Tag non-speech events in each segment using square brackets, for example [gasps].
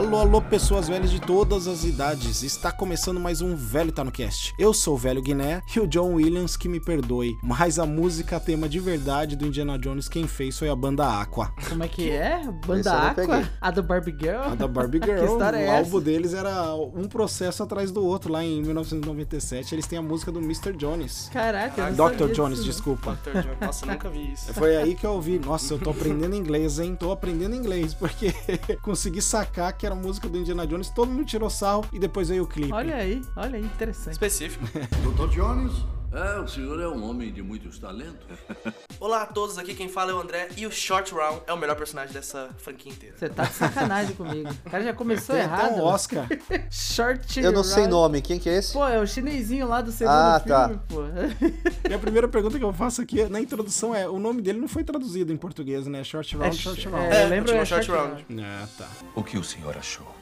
Alô, alô, pessoas velhas de todas as idades. Está começando mais um Velho Tá no Cast. Eu sou o Velho Guiné e o John Williams, que me perdoe, mas a música tema de verdade do Indiana Jones quem fez foi a banda Aqua. Como é que é? Banda Aqua? A do Barbie Girl? A da Barbie [laughs] Que Girl. história é o essa? álbum deles era um processo atrás do outro. Lá em 1997, eles têm a música do Mr. Jones. Caraca, eu não Dr. sabia Jones, desculpa. Dr. John. Nossa, nunca vi isso. Foi aí que eu ouvi. Nossa, eu tô aprendendo inglês, hein? Tô aprendendo inglês, porque [laughs] consegui sacar que era música do Indiana Jones, todo mundo tirou sarro e depois veio o clipe. Olha aí, olha aí, interessante. Específico. [laughs] Dr. Jones? É, o senhor é um homem de muitos talentos. [laughs] Olá a todos, aqui quem fala é o André e o Short Round é o melhor personagem dessa franquia inteira. Você tá de sacanagem comigo. O cara já começou Tem até errado. um Oscar. [laughs] Short Eu não sei Round. nome, quem que é esse? Pô, é o chinesinho lá do segundo Ah, tá. filme, pô. [laughs] E a primeira pergunta que eu faço aqui na introdução é: o nome dele não foi traduzido em português, né? Short Round, É, Short é, Round. eu lembro continua é Short Short Round. Ah, tá. O que o senhor achou?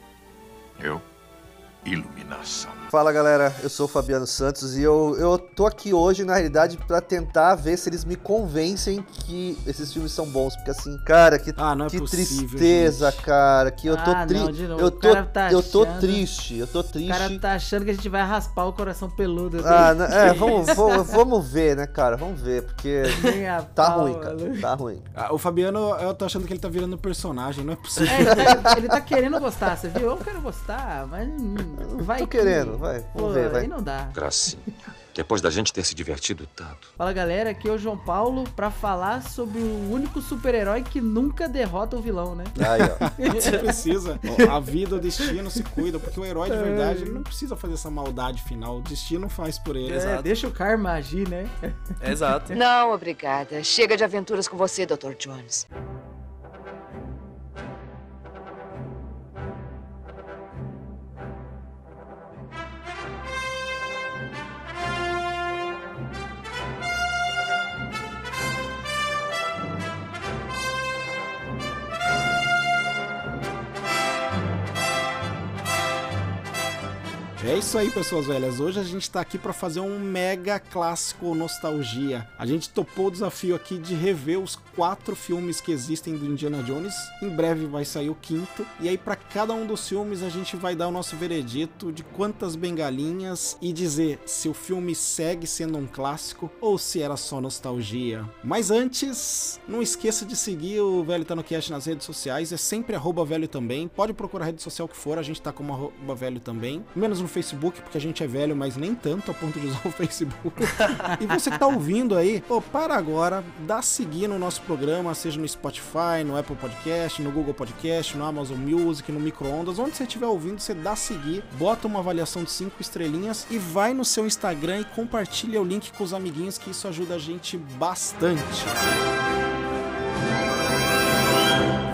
Eu? Iluminação. Fala galera, eu sou o Fabiano Santos e eu, eu tô aqui hoje, na realidade, pra tentar ver se eles me convencem que esses filmes são bons. Porque assim, cara, que, Ah, não é que possível, tristeza, gente. cara. Que eu tô Ah, triste. de novo, Eu o tô, tá eu tô achando- triste, eu tô O triste. cara tá achando que a gente vai raspar o coração peludo. Ah, não- é, vamos, [laughs] vamos, vamos ver, né, cara? Vamos ver, porque tá pau, ruim, cara. mano. Tá ruim. Ah, o Fabiano, eu tô achando que ele tá virando personagem, não é possível. É, ele, tá, ele tá querendo gostar, você viu? Eu quero gostar, mas vai Tô que- querendo, vai. Pô, Vamos ver, vai. aí não dá. Gracinha. Depois da gente ter se divertido tanto. Fala galera, aqui é o João Paulo pra falar sobre o único super-herói que nunca derrota o vilão, né? Aí, ó. [laughs] Você precisa. A vida, o destino se cuida, porque o herói de verdade ele não precisa fazer essa maldade final. O destino faz por ele. É, Exato. deixa o karma agir, né? Exato. Não, obrigada. Chega de aventuras com você, Dr. Jones. É isso aí, pessoas velhas. Hoje a gente tá aqui pra fazer um mega clássico nostalgia. A gente topou o desafio aqui de rever os quatro filmes que existem do Indiana Jones. Em breve vai sair o quinto. E aí, pra cada um dos filmes, a gente vai dar o nosso veredito de quantas bengalinhas e dizer se o filme segue sendo um clássico ou se era só nostalgia. Mas antes, não esqueça de seguir o Velho Tá no Cast nas redes sociais. É sempre arroba velho também. Pode procurar a rede social que for, a gente tá como arroba velho também. Menos no Facebook, porque a gente é velho, mas nem tanto a ponto de usar o [laughs] Facebook. e você que tá ouvindo aí, pô, para agora, dá seguir no nosso programa, seja no Spotify, no Apple Podcast, no Google Podcast, no Amazon Music, no Microondas, onde você estiver ouvindo, você dá seguir, bota uma avaliação de 5 estrelinhas e vai no seu Instagram e compartilha o link com os amiguinhos, que isso ajuda a gente bastante.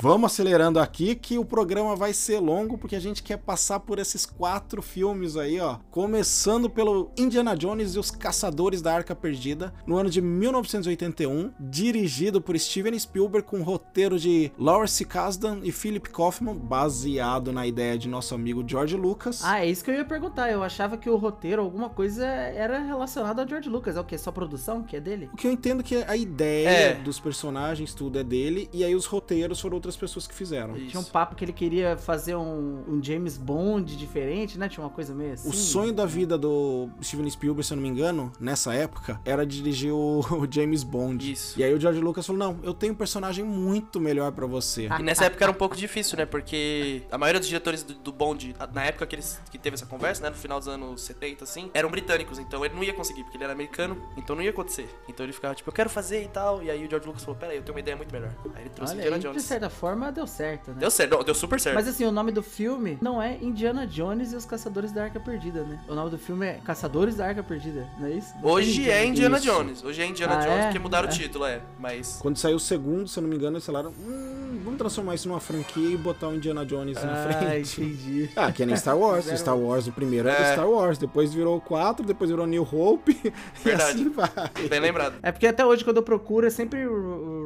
Vamos acelerando aqui que o programa vai ser longo porque a gente quer passar por esses quatro filmes aí, ó. Começando pelo Indiana Jones e os Caçadores da Arca Perdida, no ano de 1981, dirigido por Steven Spielberg com roteiro de Lawrence Kasdan e Philip Kaufman, baseado na ideia de nosso amigo George Lucas. Ah, é isso que eu ia perguntar. Eu achava que o roteiro, alguma coisa, era relacionado ao George Lucas. É o quê? Só produção que é dele? O que eu entendo que a ideia É. dos personagens, tudo é dele, e aí os roteiros foram outras pessoas que fizeram. Isso. Tinha um papo que ele queria fazer um, um James Bond diferente, né? Tinha uma coisa meio assim. O sonho da vida do Steven Spielberg, se eu não me engano, nessa época, era dirigir o, [laughs] o James Bond. Isso. E aí o George Lucas falou: Não, eu tenho um personagem muito melhor pra você. Ah. E nessa época era um pouco difícil, né? Porque a maioria dos diretores do, do Bond, na época que, eles, que teve essa conversa, né? No final dos anos 70, assim, eram britânicos. Então ele não ia conseguir, porque ele era americano. Então não ia acontecer. Então ele ficava tipo, eu quero fazer e tal. E aí o George Lucas falou, pera aí, eu tenho uma ideia muito melhor. Aí ele trouxe Olha, Indiana aí, de Jones. certa forma, deu certo, né? Deu certo, deu super certo. Mas assim, o nome do filme não é Indiana Jones e os Caçadores da Arca Perdida, né? O nome do filme é Caçadores da Arca Perdida, não é isso? Não Hoje é Indiana Isso. Jones. Hoje é Indiana Ah, Jones, é? porque mudaram É. o título, é. Mas. Quando saiu o segundo, se eu não me engano, eles falaram: hum, vamos transformar isso numa franquia e botar o Indiana Jones na Ah, frente. entendi. [laughs] Ah, que nem Star Wars. Fizeram- Star Wars, o primeiro era É. Star Wars, depois virou 4, depois virou New Hope, [laughs] e Verdade. assim vai. Bem lembrado. É porque até hoje, quando eu procuro, é sempre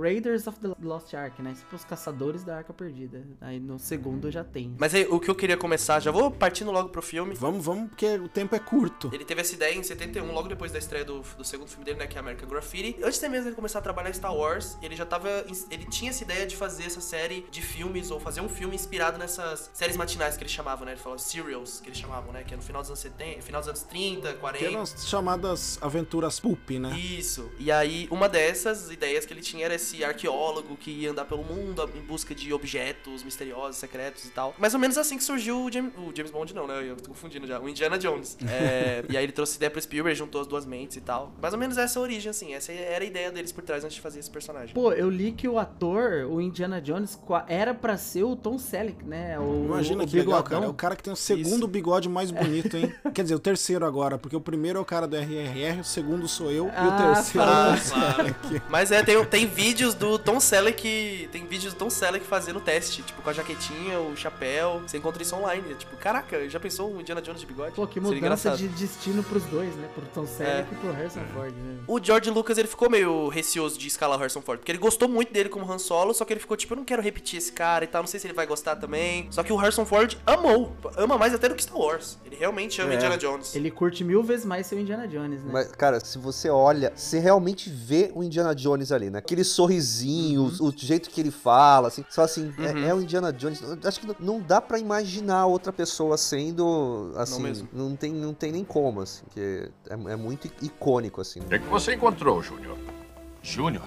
Raiders of the Lost Ark, né? Tipo os caçadores da Arca Perdida. Aí no segundo já tem. Mas aí, o que eu queria começar, já vou partindo logo pro filme. Vamos, vamos, porque o tempo é curto. Ele teve essa ideia em 71, logo depois da estreia do, do segundo filme dele, né, que é American Graffiti. Antes mesmo dele começar a trabalhar em Star Wars, ele já tava. Ele tinha essa ideia de fazer essa série de filmes, ou fazer um filme inspirado nessas séries matinais que eles chamavam, né? Ele falou serials, que eles chamavam, né? Que é no final dos anos 70, final dos anos 30, 40. Que eram as chamadas aventuras pulp, né? Isso. E aí, uma dessas ideias que ele tinha era esse arqueólogo que ia andar pelo mundo busca de objetos misteriosos, secretos e tal. Mais ou menos assim que surgiu o James, o James Bond, não, né? Eu tô confundindo já. O Indiana Jones. [laughs] É, e aí ele trouxe ideia pro Spielberg, juntou as duas mentes e tal. Mais ou menos essa é a origem, assim. Essa era a ideia deles por trás antes de fazer esse personagem. Pô, eu li que o ator, o Indiana Jones, era pra ser o Tom Selleck, né? O, Imagina o que legal, bigodão. cara. É o cara que tem o segundo Isso. bigode mais [laughs] bonito, hein? Quer dizer, o terceiro agora, porque o primeiro é o cara do RRR, o segundo sou eu e o Ah, terceiro é fala. o Tom Selleck. Mas é, tem, tem vídeos do Tom Selleck. Tem vídeos do Tom Selleck fazendo teste, tipo, com a jaquetinha, o chapéu. Você encontra isso online. É, tipo, caraca, já pensou o Indiana Jones de bigode? Pô, que mudança de destino pros dois, né? Pro Tom Selleck e pro Harrison Ford, né? O George Lucas, ele ficou meio receoso de escalar o Harrison Ford, porque ele gostou muito dele como Han Solo, só que ele ficou tipo, eu não quero repetir esse cara e tal, não sei se ele vai gostar também. Só que o Harrison Ford amou, ama mais até do que Star Wars. Ele realmente ama É. Indiana Jones. Ele curte mil vezes mais seu Indiana Jones, né? Mas, cara, se você olha, você realmente vê o Indiana Jones ali, né? Aquele sorrisinho, Uhum. o, o jeito que ele fala, assim. Só assim, é- Uhum. é, o Indiana Jones. Acho que não- não dá pra imaginar outra pessoa sendo, assim, mesmo. não, tem, não tem nem como, assim, que é, é muito icônico, assim. O que, é que você encontrou, Júnior? Júnior?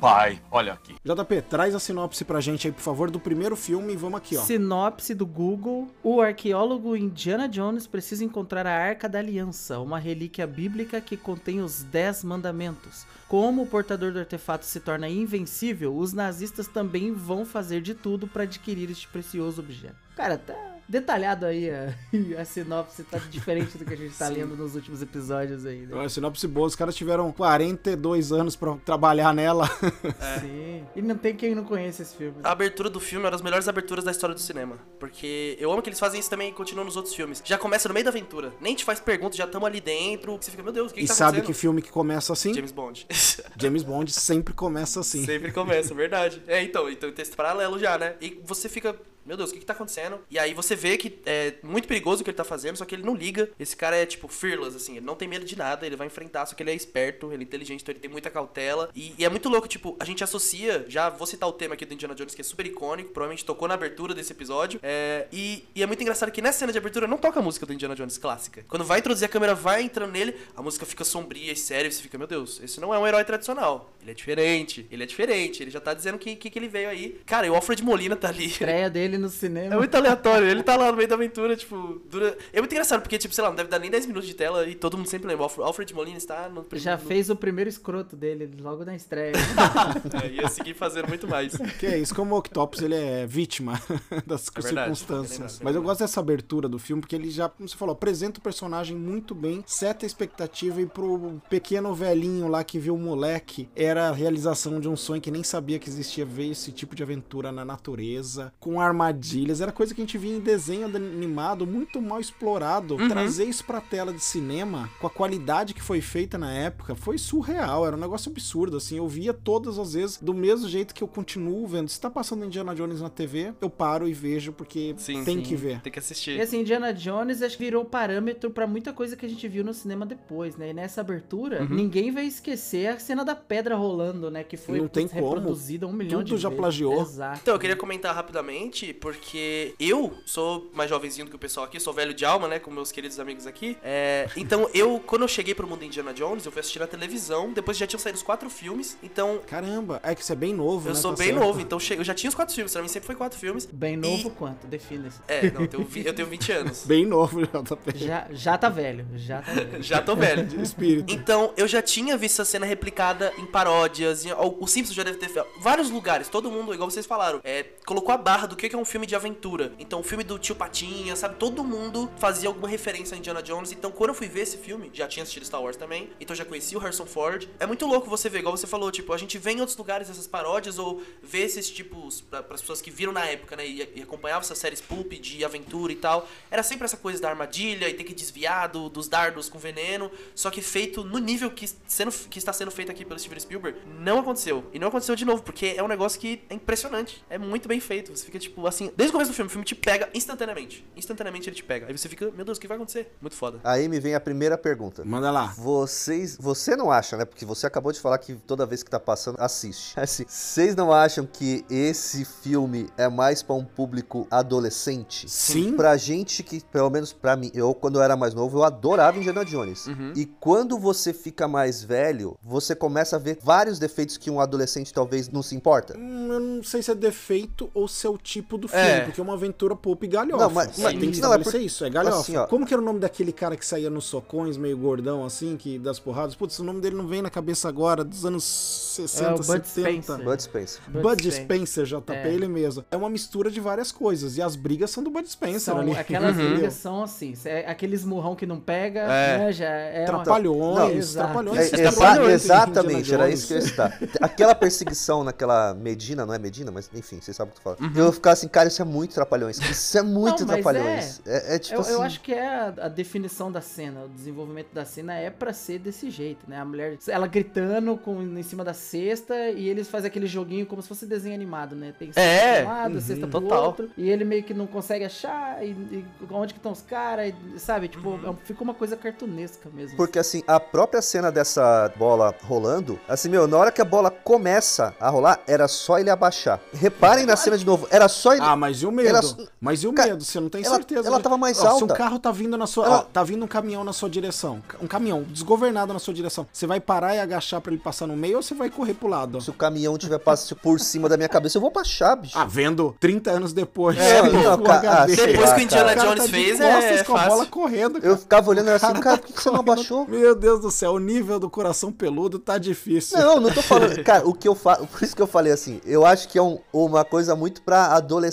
Pai, olha aqui. JP, traz a sinopse pra gente aí, por favor, do primeiro filme e vamos aqui, ó. Sinopse do Google: O arqueólogo Indiana Jones precisa encontrar a Arca da Aliança, uma relíquia bíblica que contém os Dez Mandamentos. Como o portador do artefato se torna invencível, os nazistas também vão fazer de tudo para adquirir este precioso objeto. Cara, tá detalhado aí a, [laughs] a sinopse, tá diferente do que a gente tá lendo nos últimos episódios aí. Né? Uma sinopse boa, os caras tiveram 42 anos pra trabalhar nela. [laughs] Sim. E não tem quem não conheça esse filme. A abertura do filme é uma das melhores aberturas da história do cinema. Porque eu amo que eles fazem isso também e continuam nos outros filmes. Já começa no meio da aventura. Nem te faz perguntas, já estamos ali dentro. Você fica, meu Deus, o que, E que tá sabe que filme que começa assim? James Bond. [laughs] James Bond sempre começa assim. Sempre começa, verdade. É, então, então tem esse paralelo já, né? E você fica, meu Deus, o que que tá acontecendo? E aí você vê que é muito perigoso o que ele tá fazendo, só que ele não liga. Esse cara é, tipo, fearless, assim, ele não tem medo de nada, ele vai enfrentar, só que ele é esperto, ele é inteligente, então ele tem muita cautela. E, e é muito louco, tipo, a gente associa, já vou citar o tema aqui do Indiana Jones, que é super icônico, provavelmente tocou na abertura desse episódio. É, e, e é muito engraçado que nessa cena de abertura não toca a música do Indiana Jones clássica. Quando vai introduzir a câmera, vai entrando nele, a música fica sombria e séria, e você fica, meu Deus, esse não é um herói tradicional. Ele é diferente, ele é diferente, ele já tá dizendo que, que, que ele veio aí. Cara, e o Alfred Molina tá ali. Estreia dele no cinema. É muito aleatório, ele tá lá no meio da aventura, tipo, dura... É muito engraçado, porque, tipo, sei lá, não deve dar nem 10 minutos de tela e todo mundo sempre lembra. Alfred- Alfred Molina está no Já no- fez o primeiro escroto dele, logo na estreia. [laughs] É, ia seguir fazendo muito mais. Que é isso, como o Octopus ele é vítima [laughs] das É verdade, circunstâncias. bem Mas eu gosto dessa abertura do filme, porque ele já, como você falou, apresenta o personagem muito bem, seta a expectativa e pro pequeno velhinho lá que viu o moleque, era a realização de um sonho que nem sabia que existia, ver esse tipo de aventura na natureza, com armadilhas, era coisa que a gente via em desenho animado, muito mal explorado. Uhum. Trazer isso pra tela de cinema, com a qualidade que foi feita na época, foi surreal, era um negócio absurdo, assim, eu via todas as vezes, do mesmo jeito que eu continuo vendo. Se tá passando Indiana Jones na TV, eu paro e vejo, porque Sim, tem sim. que ver. Tem que E assistir. assim, Indiana Jones acho que virou parâmetro pra muita coisa que a gente viu no cinema depois, né? E nessa abertura, Uhum. ninguém vai esquecer a cena da pedra rolando, né? Que foi Não tem putz, como. reproduzida um milhão Tudo de já vezes. plagiou. Exato. Então, eu queria comentar rapidamente, porque eu sou mais jovenzinho do que o pessoal aqui, sou velho de alma, né, com meus queridos amigos aqui. É, então, eu, quando eu cheguei pro mundo Indiana Jones, eu fui assistir na televisão, depois já tinham saído os quatro filmes, então Caramba, é que você é bem novo, eu né? sou Tá bem certo. novo, então eu já tinha os quatro filmes, pra mim sempre foi quatro filmes. Bem novo quanto? Defina-se. É, não, eu tenho, eu tenho 20 anos. [laughs] Bem novo, JP. Já, já tá velho, já tá velho. [laughs] Já tô velho. De espírito. Então, eu já tinha visto essa cena replicada em paródias, em, o Simpsons já deve ter feito vários lugares, todo mundo, igual vocês falaram, é, colocou a barra do que que um filme de aventura. Então, o filme do Tio Patinha, sabe? Todo mundo fazia alguma referência a Indiana Jones. Então, quando eu fui ver esse filme, já tinha assistido Star Wars também, então já conheci o Harrison Ford. É muito louco você ver, igual você falou, tipo, a gente vê em outros lugares essas paródias ou vê esses tipos, para as pessoas que viram na época, né, e, e acompanhavam essas séries pulp de aventura e tal. Era sempre essa coisa da armadilha e ter que desviar do, dos dardos com veneno, só que feito no nível que, sendo, que está sendo feito aqui pelo Steven Spielberg, não aconteceu. E não aconteceu de novo, porque é um negócio que é impressionante. É muito bem feito. Você fica, tipo, assim, desde o começo do filme, o filme te pega instantaneamente. Instantaneamente ele te pega. Aí você fica, meu Deus, o que vai acontecer? Muito foda. Aí me vem a primeira pergunta. Manda lá. Vocês. Você não acha, né? Porque você acabou de falar que toda vez que tá passando, assiste. [laughs] Assim, vocês não acham que esse filme é mais pra um público adolescente? Sim. Pra gente que, pelo menos pra mim, eu quando eu era mais novo, eu adorava Indiana Jones. Uhum. E quando você fica mais velho, você começa a ver vários defeitos que um adolescente talvez não se importa. Hum, Eu não sei se é defeito ou se é o tipo do filme, É. porque é uma aventura pop e galhofa. Não, mas- Mas tem que não, é estabelecer por- isso, é galhofa. assim. Como que era o nome daquele cara que saía nos socões, meio gordão assim, que das porradas? Putz, o nome dele não vem na cabeça agora, dos anos 60, É o Bud 70. Spencer. Bud Spencer. Bud Spencer, JP, É. ele mesmo. É uma mistura de várias coisas. E as brigas são do Bud Spencer São, ali. aquelas entendeu? brigas são assim, é aqueles murrão que não pega, É. né, já é uma- Trapalhões, trapalhões. É, em exatamente, era isso que eu ia citar. Aquela perseguição naquela Medina, não é Medina, mas enfim, vocês sabem o que eu tô Uhum. falando. Eu ficava assim, cara, isso é muito trapalhões. Isso é muito Não, trapalhões. É, é tipo eu, assim. eu acho que é a, a definição da cena, o desenvolvimento da cena é pra ser desse jeito, né? A mulher, ela gritando com, em cima da cesta e eles fazem aquele joguinho como se fosse desenho animado, né? Tem cesta É, de um lado, cesta do total. outro, e ele meio que não consegue achar e, e onde que estão os caras, e, sabe? Tipo, Uhum. é fica uma coisa cartunesca mesmo. Porque assim, a própria cena dessa bola rolando, assim, meu, na hora que a bola começa a rolar, era só ele abaixar. Reparem na cena de novo, era só ele. Ah, mas e o medo? Ela- Mas e o Cara, medo? Você não tem ela- certeza. ela tava mais Ó, Se um alta. carro tá vindo na sua. Ela- ó, tá vindo um caminhão na sua direção. Um caminhão desgovernado na sua direção. Você vai parar e agachar pra ele passar no meio ou você vai correr pro lado? Se o caminhão tiver passando por cima da minha cabeça, eu vou baixar, bicho. Ah, vendo 30 anos depois. É, [laughs] não, Full cara, HD. sei Depois lá, que o Indiana cara Jones tá de fez, costas é com a bola fácil. correndo. Eu ficava olhando assim, cara cara, tá por que você não abaixou? Meu Deus do céu, o nível do coração peludo tá difícil. Não, não tô falando. [laughs] Cara, o que eu falo. Por isso que eu falei assim, eu acho que é um- uma coisa muito pra adolescente,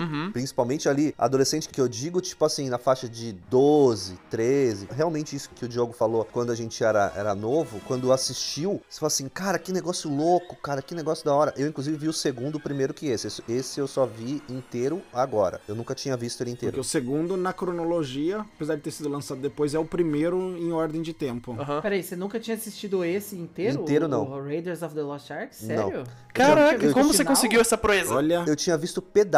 Uhum. principalmente ali, adolescente que eu digo, tipo assim, na faixa de 12, 13. Realmente isso que o Diogo falou quando a gente era, era novo, quando assistiu, você fala assim, cara, que negócio louco, cara, que negócio da hora. Eu, inclusive, vi o segundo primeiro que esse. Esse- Esse eu só vi inteiro agora. Eu nunca tinha visto ele Porque inteiro. o segundo, na cronologia, apesar de ter sido lançado depois, é o primeiro em ordem de tempo. Aham. Peraí, você nunca tinha assistido esse inteiro? Inteiro, O- não. O Raiders of the Lost Ark? Não. Sério? Caraca, Eu- como você final? conseguiu essa proeza? Olha, Eu tinha visto pedaços,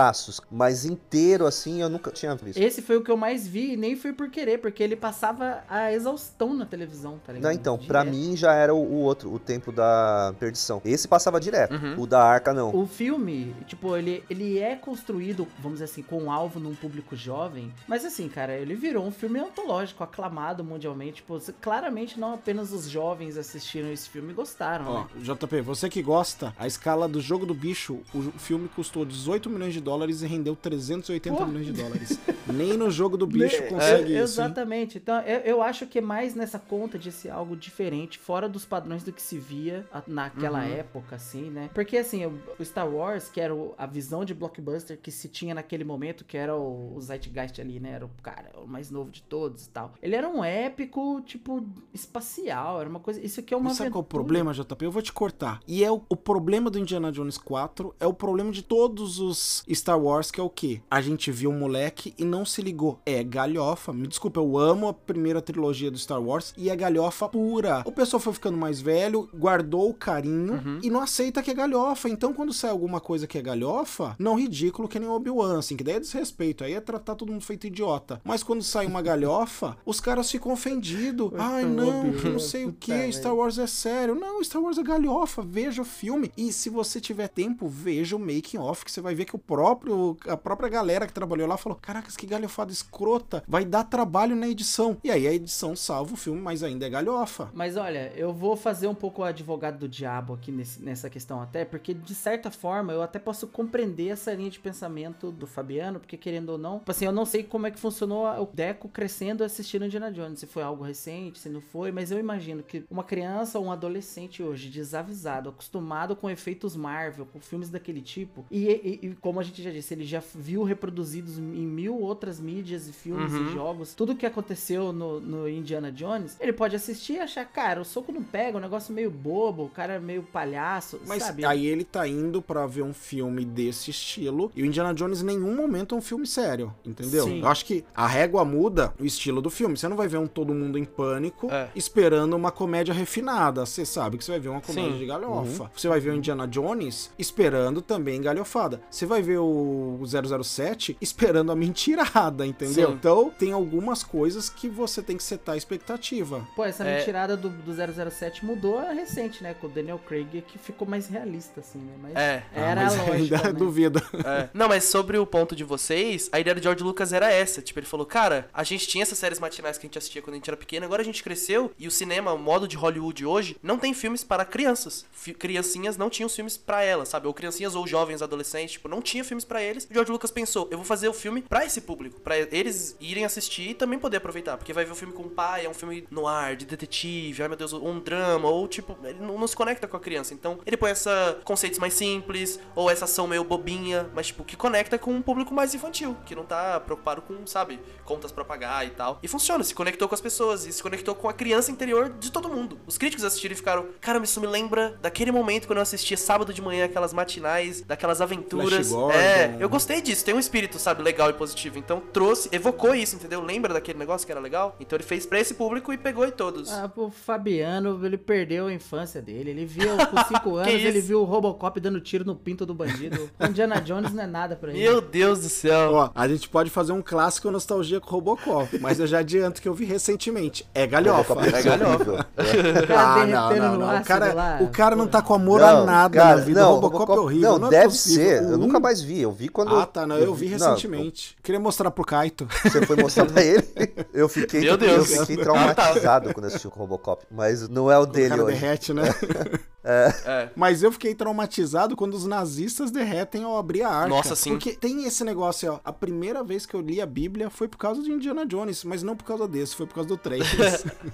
mas inteiro assim eu nunca tinha visto. Esse foi o que eu mais vi e nem foi por querer, porque ele passava a exaustão na televisão, tá ligado? Não, então, pra Direto. mim já era o, o outro, o tempo da perdição. Esse passava direto, Uhum. o da arca não. O filme, tipo, ele, ele é construído, vamos dizer assim, com um alvo num público jovem. Mas assim, cara, ele virou um filme antológico, aclamado mundialmente. Tipo, claramente não apenas os jovens assistiram esse filme e gostaram, Ó, né? JP, você que gosta, a escala do jogo do bicho, o filme custou 18 milhões de dólares e rendeu 380 Pô. milhões de dólares. Nem no jogo do bicho [laughs] consegue É, isso. hein? Exatamente. Então, eu, eu acho que é mais nessa conta de ser algo diferente, fora dos padrões do que se via naquela Uhum. época, assim, né? Porque, assim, o, Star Wars, que era a visão de blockbuster que se tinha naquele momento, que era o, o Zeitgeist ali, né? Era o cara, o mais novo de todos e tal. Ele era um épico, tipo, espacial, era uma coisa... Isso aqui é uma Mas sabe qual é o problema, JP? Eu vou te cortar. E é o, o problema do Indiana Jones 4, é o problema de todos os Star Wars, que é o quê? A gente viu um moleque e não se ligou. É galhofa. Me desculpa, eu amo a primeira trilogia do Star Wars e é galhofa pura. O pessoal foi ficando mais velho, guardou o carinho e não aceita que é galhofa. Então, quando sai alguma coisa que é galhofa, não ridículo que nem o Obi-Wan, assim, que daí é desrespeito. Aí é tratar todo mundo feito idiota. Mas quando sai uma galhofa, [laughs] os caras ficam ofendidos. Ai, não, que não sei o que. Star Wars é sério. Não, Star Wars é galhofa. Veja o filme. E se você tiver tempo, veja o making off, que você vai ver que o próprio, a própria galera que trabalhou lá falou: Caracas, que galhofada escrota. Vai dar trabalho na edição. E aí a edição salva o filme, mas ainda é galhofa. Mas olha, eu vou fazer um pouco o advogado do diabo aqui nesse- nessa questão até, porque de certa forma eu até posso compreender essa linha de pensamento do Fabiano, porque querendo ou não, tipo assim, eu não sei como é que funcionou o Deco crescendo assistindo Indiana Jones, se foi algo recente, se não foi, mas eu imagino que uma criança ou um adolescente hoje, desavisado, acostumado com efeitos Marvel, com filmes daquele tipo, e, e- e como a gente já disse, ele já viu reproduzidos em mil outras mídias e filmes e jogos. Tudo que aconteceu no, no Indiana Jones, ele pode assistir e achar, cara, o soco não pega, o negócio meio bobo, o cara é meio palhaço, Mas sabe? aí ele tá indo pra ver um filme desse estilo e o Indiana Jones em nenhum momento é um filme sério, entendeu? Sim. Eu acho que a régua muda o estilo do filme. Você não vai ver um todo mundo em pânico É. esperando uma comédia refinada. Você sabe que você vai ver uma comédia Sim. de galhofa. Você vai ver o Indiana Jones esperando também galhofada. Você vai ver o 007 esperando a mentirada, entendeu? Sim. Então tem algumas coisas que você tem que setar a expectativa. Pô, essa É. mentirada do, do 007 mudou recente, né? Com o Daniel Craig, que ficou mais realista, assim, né? Mas É. era Ah, mas a lógica, ainda né? duvido. É. Não, mas sobre o ponto de vocês, a ideia do George Lucas era essa. Tipo, ele falou, cara, a gente tinha essas séries matinais que a gente assistia quando a gente era pequeno, agora a gente cresceu e o cinema, o modo de Hollywood hoje, não tem filmes para crianças. Fi- criancinhas não tinham filmes pra elas, sabe? Ou criancinhas ou jovens, adolescentes, tipo, não tinha filmes pra eles. O George Lucas pensou, eu vou fazer o filme pra esse público, pra eles irem assistir e também poder aproveitar, porque vai ver o filme com o pai, é um filme no ar, de detetive, ai meu Deus, um drama, ou tipo, ele não, não se conecta com a criança. Então, ele põe essa conceitos mais simples, ou essa ação meio bobinha, mas tipo, que conecta com um público mais infantil, que não tá preocupado com, sabe, contas pra pagar e tal. E funciona, se conectou com as pessoas, e se conectou com a criança interior de todo mundo. Os críticos assistiram e ficaram, cara, isso me lembra daquele momento quando eu assistia sábado de manhã, aquelas matinais, daquelas aventuras. É, eu gostei disso, tem um espírito, sabe, legal e positivo. Então trouxe, evocou isso, entendeu? Lembra daquele negócio que era legal? Então ele fez pra esse público e pegou em todos. Ah, pô, o Fabiano, ele perdeu a infância dele. Ele viu, [laughs] com 5 anos, ele viu o Robocop dando tiro no pinto do bandido. [laughs] O Indiana Jones não é nada pra ele. Meu Deus do céu. Ó, a gente pode fazer um clássico nostalgia com Robocop, mas eu já adianto que eu vi recentemente. É galhofa. Robocop é horrível. O cara Ah, não, não, não. O cara, lá, o cara não tá com amor Não, a nada cara, na vida. não, o Robocop, é horrível. Não, é deve possível. ser. Eu nunca mais vi. Eu vi quando. Ah, tá, não. Eu vi Não, recentemente. Queria mostrar pro Kaito. Você foi mostrar pra ele? [laughs] Eu fiquei, Meu Deus. eu fiquei traumatizado [laughs] quando assisti o Robocop. Mas não é o O dele cara hoje. derrete, né? [laughs] É. Mas eu fiquei traumatizado quando os nazistas derretem ao abrir a arca. Nossa, sim. Porque tem esse negócio, ó. A primeira vez que eu li a Bíblia foi por causa de Indiana Jones, mas não por causa desse, foi por causa do 3.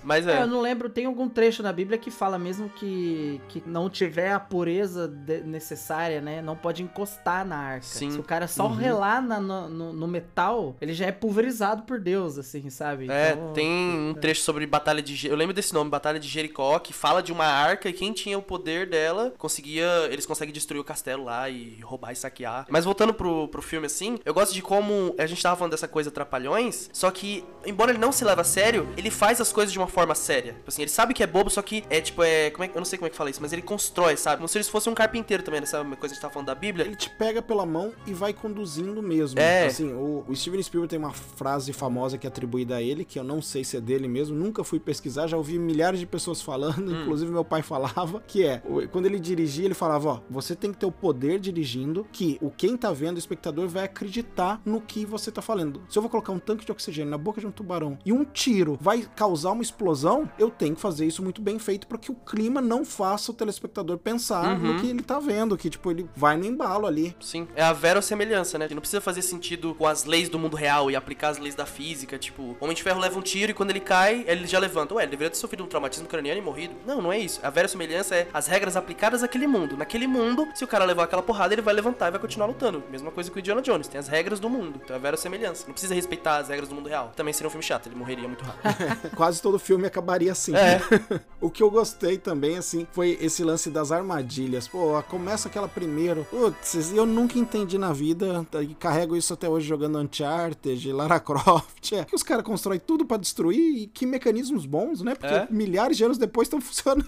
Mas É, é. eu não lembro, tem algum trecho na Bíblia que fala mesmo que, que não tiver a pureza de- necessária, né? Não pode encostar na arca. Sim. Se o cara só Uhum. relar na- no, no- metal, ele já é pulverizado por Deus, assim, sabe? É, Então, tem um trecho sobre Batalha de. Eu lembro desse nome, Batalha de Jericó, que fala de uma arca e quem tinha o poder dela conseguia. Eles conseguem destruir o castelo lá e roubar e saquear. Mas voltando pro, pro filme assim, eu gosto de como. A gente tava falando dessa coisa trapalhões, só que, embora ele não se leve a sério, ele faz as coisas de uma forma séria. Tipo assim, ele sabe que é bobo, só que é tipo, é. Como é eu não sei como é que fala isso, mas ele constrói, sabe? Como se ele fosse um carpinteiro também, nessa coisa que a gente tava falando da Bíblia. Ele te pega pela mão e vai conduzindo mesmo. É. Assim, o, o Steven Spielberg tem uma frase famosa que é atribuída a ele, que eu não sei se é dele mesmo, nunca fui pesquisar, já ouvi milhares de pessoas falando, Hum. inclusive meu pai [laughs] falava, que é, quando ele dirigia, ele falava, ó, você tem que ter o poder dirigindo, que o quem tá vendo, o espectador, vai acreditar no que você tá falando. Se eu vou colocar um tanque de oxigênio na boca de um tubarão e um tiro vai causar uma explosão, eu tenho que fazer isso muito bem feito para que o clima não faça o telespectador pensar Uhum. no que ele tá vendo, que tipo, ele vai no embalo ali. Sim, é a verossemelhança, né? Que não precisa fazer sentido com as leis do mundo real e aplicar as leis da física. Tipo, o Homem de Ferro leva um tiro e quando ele cai, ele já levanta. Ué, ele deveria ter sofrido um traumatismo craniano e morrido. Não, não é isso. A verossemelhança é as regras aplicadas àquele mundo. Naquele mundo, se o cara levar aquela porrada, ele vai levantar e vai continuar lutando. Mesma coisa que o Indiana Jones. Tem as regras do mundo. Então é a verossemelhança. Não precisa respeitar as regras do mundo real. Também seria um filme chato, ele morreria muito rápido. [laughs] Quase todo filme acabaria assim. É. [laughs] o que eu gostei também, assim, foi esse lance das armadilhas. Pô, começa aquela primeiro. Putz, eu nunca entendi na vida. E carrego isso até hoje jogando Uncharted, Lara Croft. É, que os caras constroem tudo pra destruir e que mecanismos bons, né? Porque É. milhares de anos depois estão [laughs] funcionando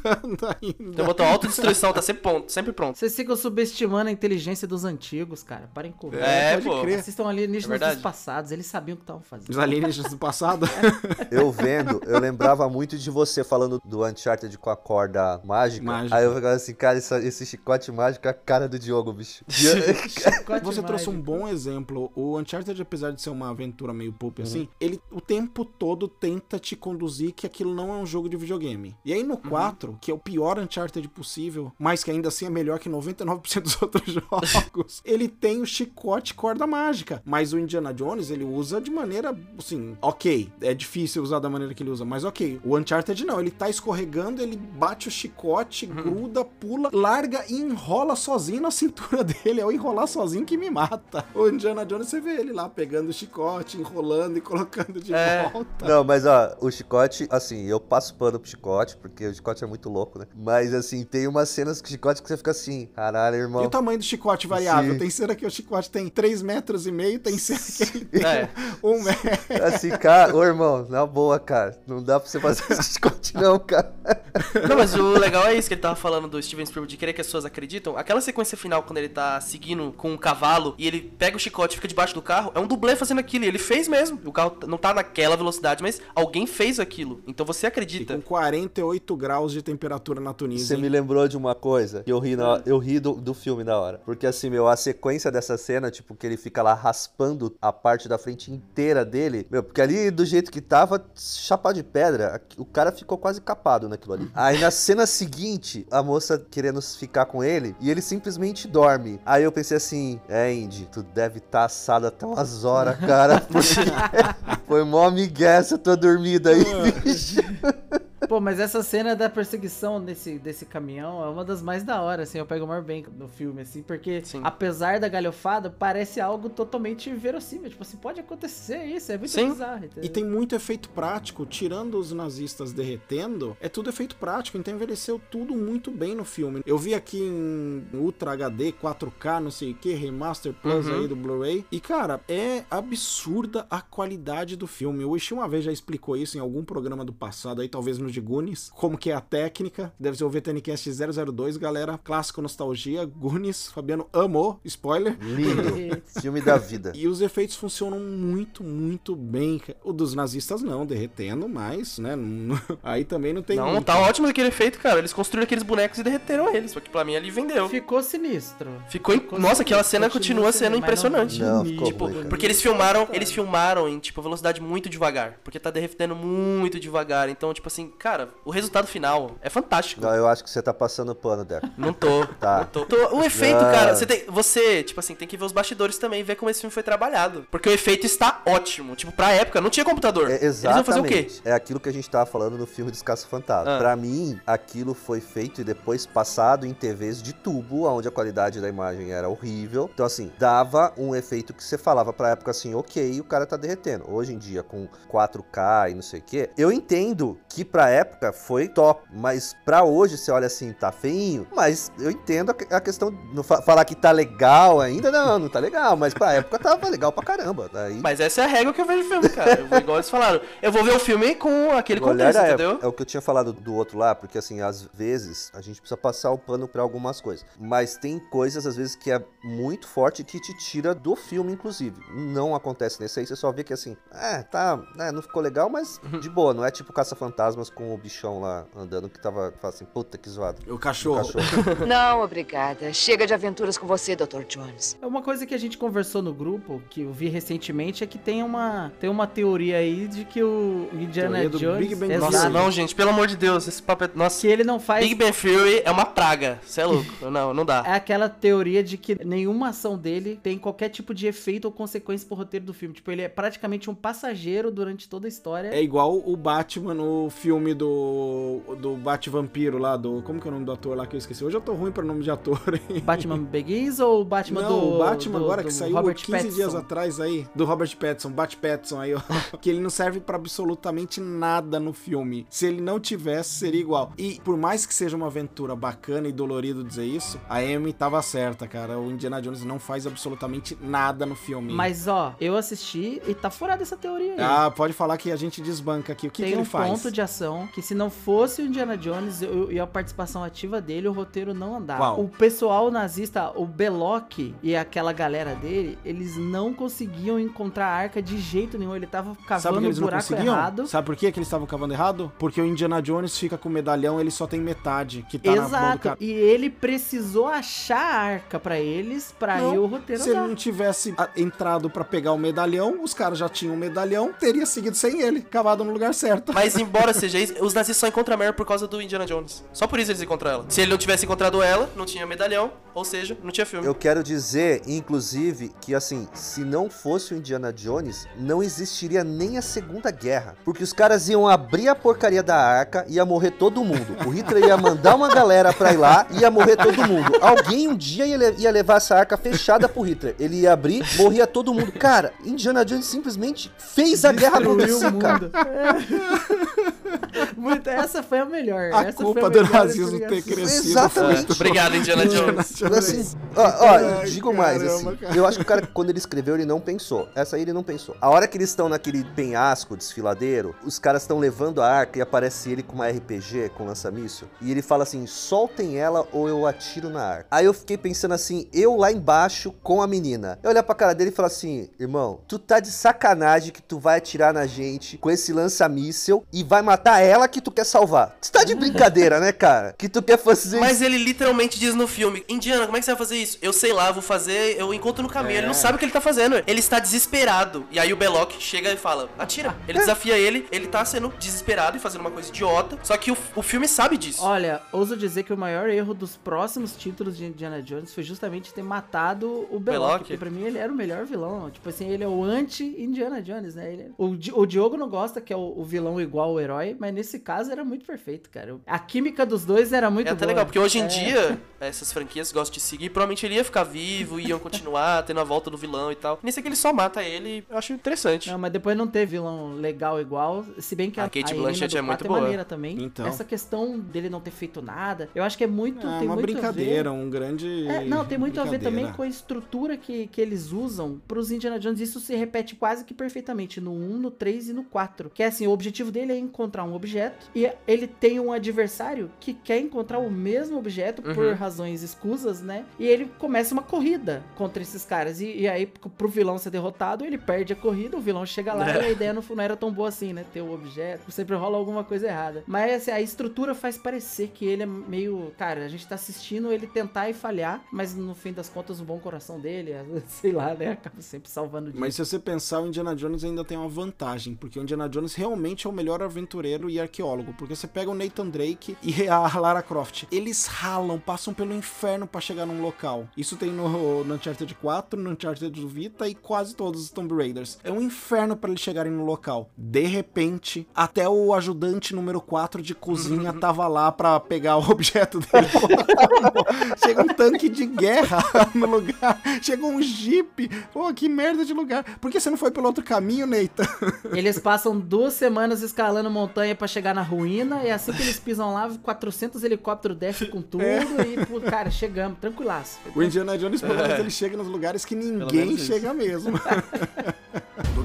ainda. Então botou autodestruição, tá sempre pronto, sempre pronto. Vocês ficam subestimando a inteligência dos antigos, cara. Parem com isso. É, pode pô. crer. Assistam alienígenas É dos passados, eles sabiam o que estavam fazendo. Os alienígenas do passado. [laughs] Eu vendo, eu lembrava muito de você falando do Uncharted com a corda mágica. Mágica. Aí eu ficava assim, cara, esse, esse chicote mágico é a cara do Diogo, bicho. [laughs] [laughs] Chicote Você trouxe um bom exemplo. O Uncharted, apesar de ser uma aventura meio pulp Uhum. assim, ele o tempo todo tenta te conduzir que aquilo não é um jogo de videogame. E aí Uhum. no 4, que é o pior Uncharted possível, mas que ainda assim é melhor que 99% dos [laughs] outros jogos, ele tem o chicote corda mágica. Mas o Indiana Jones, ele usa de maneira, assim, ok. É difícil usar da maneira que ele usa, mas ok. O Uncharted não, ele tá escorregando, ele bate o chicote, gruda, pula, larga e enrola sozinho na cintura [laughs] dele. É o enrolar sozinho que me mata. O Indiana Jones, você vê ele lá pegando o chicote, enrolando e colocando de É. volta. Não, mas ó, o chicote, assim, eu passo pano pro chicote, porque o chicote é muito louco, né? Mas assim, tem umas cenas com chicote que você fica assim, caralho, E irmão. o tamanho do chicote variável? Sim. Tem cena que o chicote tem 3 metros e meio, tem cena que ele tem É. um metro. Assim, cara, ô irmão, na boa, cara. Não dá pra você fazer esse chicote, não, cara. Não, mas o legal é isso que ele tava falando do Steven Spielberg, de querer que as pessoas acreditam. Aquela sequência final, quando ele tá seguindo com um cavalo e ele pega o chicote e fica debaixo do carro, é um dublê fazendo aquilo. E ele fez mesmo. O carro não tá naquela velocidade, mas alguém fez aquilo. Então você E acredita. com 48 graus de temperatura na Tunísia. Você hein? me lembrou de uma coisa que eu ri, na, eu ri do, do filme na hora. Porque assim, meu, a sequência dessa cena, tipo, que ele fica lá raspando a parte da frente inteira dele, meu, porque ali do jeito que tava, chapado de pedra, o cara ficou quase capado naquilo ali. Aí na cena seguinte, a moça querendo ficar com ele e ele simplesmente dorme. Aí eu pensei assim, é, Indy, tu deve estar assado até umas horas, cara, porque [laughs] foi mó migué essa tua dormida aí, bicho. [laughs] Pô, mas essa cena da perseguição desse, desse caminhão é uma das mais da hora, assim, eu pego o maior bem no filme, assim, porque Sim. apesar da galhofada, parece algo totalmente verossímil. Tipo assim, pode acontecer isso, é muito Sim. bizarro. entendeu? E tem muito efeito prático, tirando os nazistas derretendo, é tudo efeito prático, então envelheceu tudo muito bem no filme. Eu vi aqui em Ultra HD, 4K, não sei o que, Remaster Plus Uhum. aí do Blu-ray, e cara, é absurda a qualidade do filme. O Ishi uma vez já explicou isso em algum programa do passado aí, talvez no de Goonies, como que é a técnica, deve ser o VTNcast 002, galera, clássico nostalgia, Goonies, Fabiano amou, spoiler. Lindo. Filme da vida. E os efeitos funcionam muito, muito bem. O dos nazistas não, derretendo, mas, né? não- [laughs] Aí também não tem. Não, muito. tá ótimo aquele efeito, cara. Eles construíram aqueles bonecos e derreteram eles. Só que pra mim ali vendeu. Ficou sinistro. Ficou. Ficou Nossa, sinistro, aquela cena continua continua sendo, mas não- impressionante. Não, ficou Tipo, ruim, porque eles filmaram, eles filmaram em tipo velocidade muito devagar, porque tá derretendo muito devagar. Então, tipo assim, cara, o resultado final é fantástico. Não, eu acho que você tá passando pano, Deco. Não tô. [laughs] Tá. Não tô. Tô- O efeito, Não. cara, você tem, você, tipo assim, tem que ver os bastidores também e ver como esse filme foi trabalhado. Porque o efeito está ótimo. Tipo, pra época, não tinha computador. É, Eles vão fazer o quê? exatamente. É aquilo que a gente tava falando no filme dos Caça-Fantasmas. Ah. Pra mim, aquilo foi feito e depois passado em TVs de tubo, onde a qualidade da imagem era horrível. Então, assim, dava um efeito que você falava pra época assim, ok, o cara tá derretendo. Hoje em dia, com 4K e não sei o quê, eu entendo que pra época foi top, mas pra hoje você olha assim, tá feinho, mas eu entendo a, que- a questão, não fa- falar que tá legal ainda, não, não tá legal, mas pra época tava legal pra caramba. Daí, Mas essa é a regra que eu vejo filme, cara. Eu vou, igual eles falaram. Eu vou ver o filme com aquele contexto, entendeu? época, É o que eu tinha falado do outro lá, porque assim, às vezes a gente precisa passar o pano pra algumas coisas. Mas tem coisas, às vezes, que é muito forte que te tira do filme, inclusive. Não acontece nesse aí, você só vê que assim, é, tá, né, não ficou legal, mas Uhum. de boa, não é tipo caça-fantasmas com o bichão lá andando que tava fala assim, puta que zoado. O O cachorro. cachorro. [laughs] Não, obrigada. Chega de aventuras com você, Dr. Jones. É uma coisa que a gente conversou no grupo, que eu vi recentemente, é que tem uma, tem uma teoria aí de que o Indiana Teoria do Jones. Big Bang Exato. Nossa, Exato. não, gente, pelo amor de Deus, esse papo é. Nossa, Que ele não faz. Big Bang Theory é uma praga. Você é louco. [laughs] não, não dá. É aquela teoria de que nenhuma ação dele tem qualquer tipo de efeito ou consequência pro roteiro do filme. Tipo, ele é praticamente um passageiro durante toda a história. É igual o Batman no filme do. do Bat-Vampiro lá, do. Como que é o nome do ator lá que eu esqueci? Hoje eu tô ruim pra nome de ator, [laughs] hein? Batman Begins ou Batman Não, do. o Batman do- agora do que saiu Robert 15 Pattinson? dias atrás aí, do Robert Pattinson, Bat Pattinson aí, ó. [laughs] que ele não serve pra absolutamente nada no filme. Se ele não tivesse, seria igual. E por mais que seja uma aventura bacana e dolorido dizer isso, a Amy tava certa, cara. O Indiana Jones não faz absolutamente nada no filme. Mas ó, eu assisti e tá furada essa teoria aí. Ah, pode falar que a gente desbanca aqui. O que, tem que ele um faz? ponto de ação que se não fosse o Indiana Jones eu- e a participação ativa dele, o roteiro não andava. Qual? O pessoal nazista, o Belloc e aquela galera dele, eles não conseguiam encontrar a arca de jeito nenhum. Ele tava cavando que um buraco errado. Sabe por que, que eles estavam cavando errado? Porque o Indiana Jones fica com o medalhão, ele só tem metade, que tá na mão do Exato. cara. E ele precisou achar a arca pra eles, pra Não, aí o roteiro Se ele andar. não tivesse ah, entrado pra pegar o medalhão, os caras já tinham o medalhão, teria seguido sem ele, cavado no lugar certo. Mas embora seja isso, os nazistas só encontram a Mary por causa do Indiana Jones. Só por isso eles encontram ela. Se ele não tivesse encontrado ela, não tinha medalhão, ou seja, não tinha filme. Eu quero dizer, inclusive, que assim, se não fosse o Indiana Jones, não existiria nem a Segunda Guerra. Porque os caras iam abrir a porcaria da arca e ia morrer todo mundo. O Hitler ia mandar uma galera pra ir lá e ia morrer todo mundo. Alguém um dia ia, le- ia levar essa arca fechada pro Hitler. Ele ia abrir, morria todo mundo. Cara, Indiana Jones simplesmente fez a guerra acontecer, cara. mundo. É. [laughs] Muito- essa foi a melhor. A essa culpa foi a do nazismo ter crescido. Exatamente. Obrigado, Indiana Jones. Assim, ó, ó, Ai, digo mais, caramba, assim, cara. eu acho que o cara, quando ele escreveu, ele não pensou. Essa aí ele não pensou. A hora que eles estão naquele penhasco, desfiladeiro, os caras estão levando a arca e aparece ele com uma RPG, com lança-míssil, e ele fala assim, soltem ela ou eu atiro na arca. Aí eu fiquei pensando assim, eu lá embaixo com a menina. Eu olhar pra cara dele e falar assim, irmão, tu tá de sacanagem que tu vai atirar na gente com esse lança-míssel e vai matar ela que tu quer salvar. Tu tá de brincadeira, né, cara? Que tu quer fazer Mas ele literalmente diz no filme: Indiana, como é que você vai fazer isso? Eu sei lá, vou fazer, eu encontro no caminho. Ele não sabe o que ele tá fazendo. Ele está desesperado. E aí o Belloc chega e fala: Atira. Ele desafia ele, ele tá sendo desesperado e fazendo uma coisa idiota. Só que o, o filme sabe disso. Olha, ouso dizer que o maior erro dos próximos títulos de Indiana Jones foi justamente ter matado o Belloc. Belloc? Porque pra mim ele era o melhor vilão. Tipo assim, ele é o anti-Indiana Jones, né? Ele é- o, Di- o Diogo não gosta que é o, o vilão igual ao herói, mas nesse caso era muito perfeito, cara. A química dos dois era muito É até boa. legal, porque hoje em É. dia, essas franquias gostam de seguir, provavelmente ele ia ficar vivo, iam continuar tendo a volta do vilão e tal. Nesse aqui ele só mata ele, eu acho interessante. Não, mas depois não teve vilão legal igual. Se bem que a, A Kate a Blanchett é muito quatro boa. maneira também. Então. Essa questão dele não ter feito nada, eu acho que é muito. É tem uma muito brincadeira, A ver... um grande. É, não, tem muito a ver também com a estrutura que, que eles usam pros Indiana Jones. Isso se repete quase que perfeitamente no 1, no 3 e no 4. Que é assim, o objetivo dele é encontrar um objeto e ele tem um adversário que quer encontrar o mesmo objeto por Uhum. razões escusas, né? E ele começa uma corrida contra esses caras. E, e aí, pro vilão ser derrotado, ele perde a corrida, o vilão chega lá É. e a ideia não, não era tão boa assim, né? Ter o objeto. Sempre rola alguma coisa errada. Mas assim, a estrutura faz parecer que ele é meio. Cara, a gente tá assistindo ele tentar e falhar, mas no fim das contas, o bom coração dele, [laughs] sei lá, né? Acaba sempre salvando o dia. Mas se você pensar, o Indiana Jones ainda tem uma vantagem, porque o Indiana Jones realmente é o melhor aventureiro e arqueólogo, porque você pega o Nathan Drake e [laughs] a Lara Croft, eles ralam, passam pelo inferno pra chegar num local. Isso tem no, no Uncharted 4, no Uncharted do Vita e quase todos os Tomb Raiders. É um inferno pra eles chegarem no local. De repente, até o ajudante número 4 de cozinha tava lá pra pegar o [laughs] objeto dele. Chega um tanque de guerra [laughs] no lugar. Chega um jeep. Pô, que merda de lugar. Por que você não foi pelo outro caminho, Neita? Eles passam duas semanas escalando montanha pra chegar na ruína, e assim que eles pisam lá, 400 helicópteros descem com tudo, e, pô, cara, chegamos, tranquilaço. O Indiana Jones, pelo menos, ele chega nos lugares que ninguém chega mesmo. [laughs]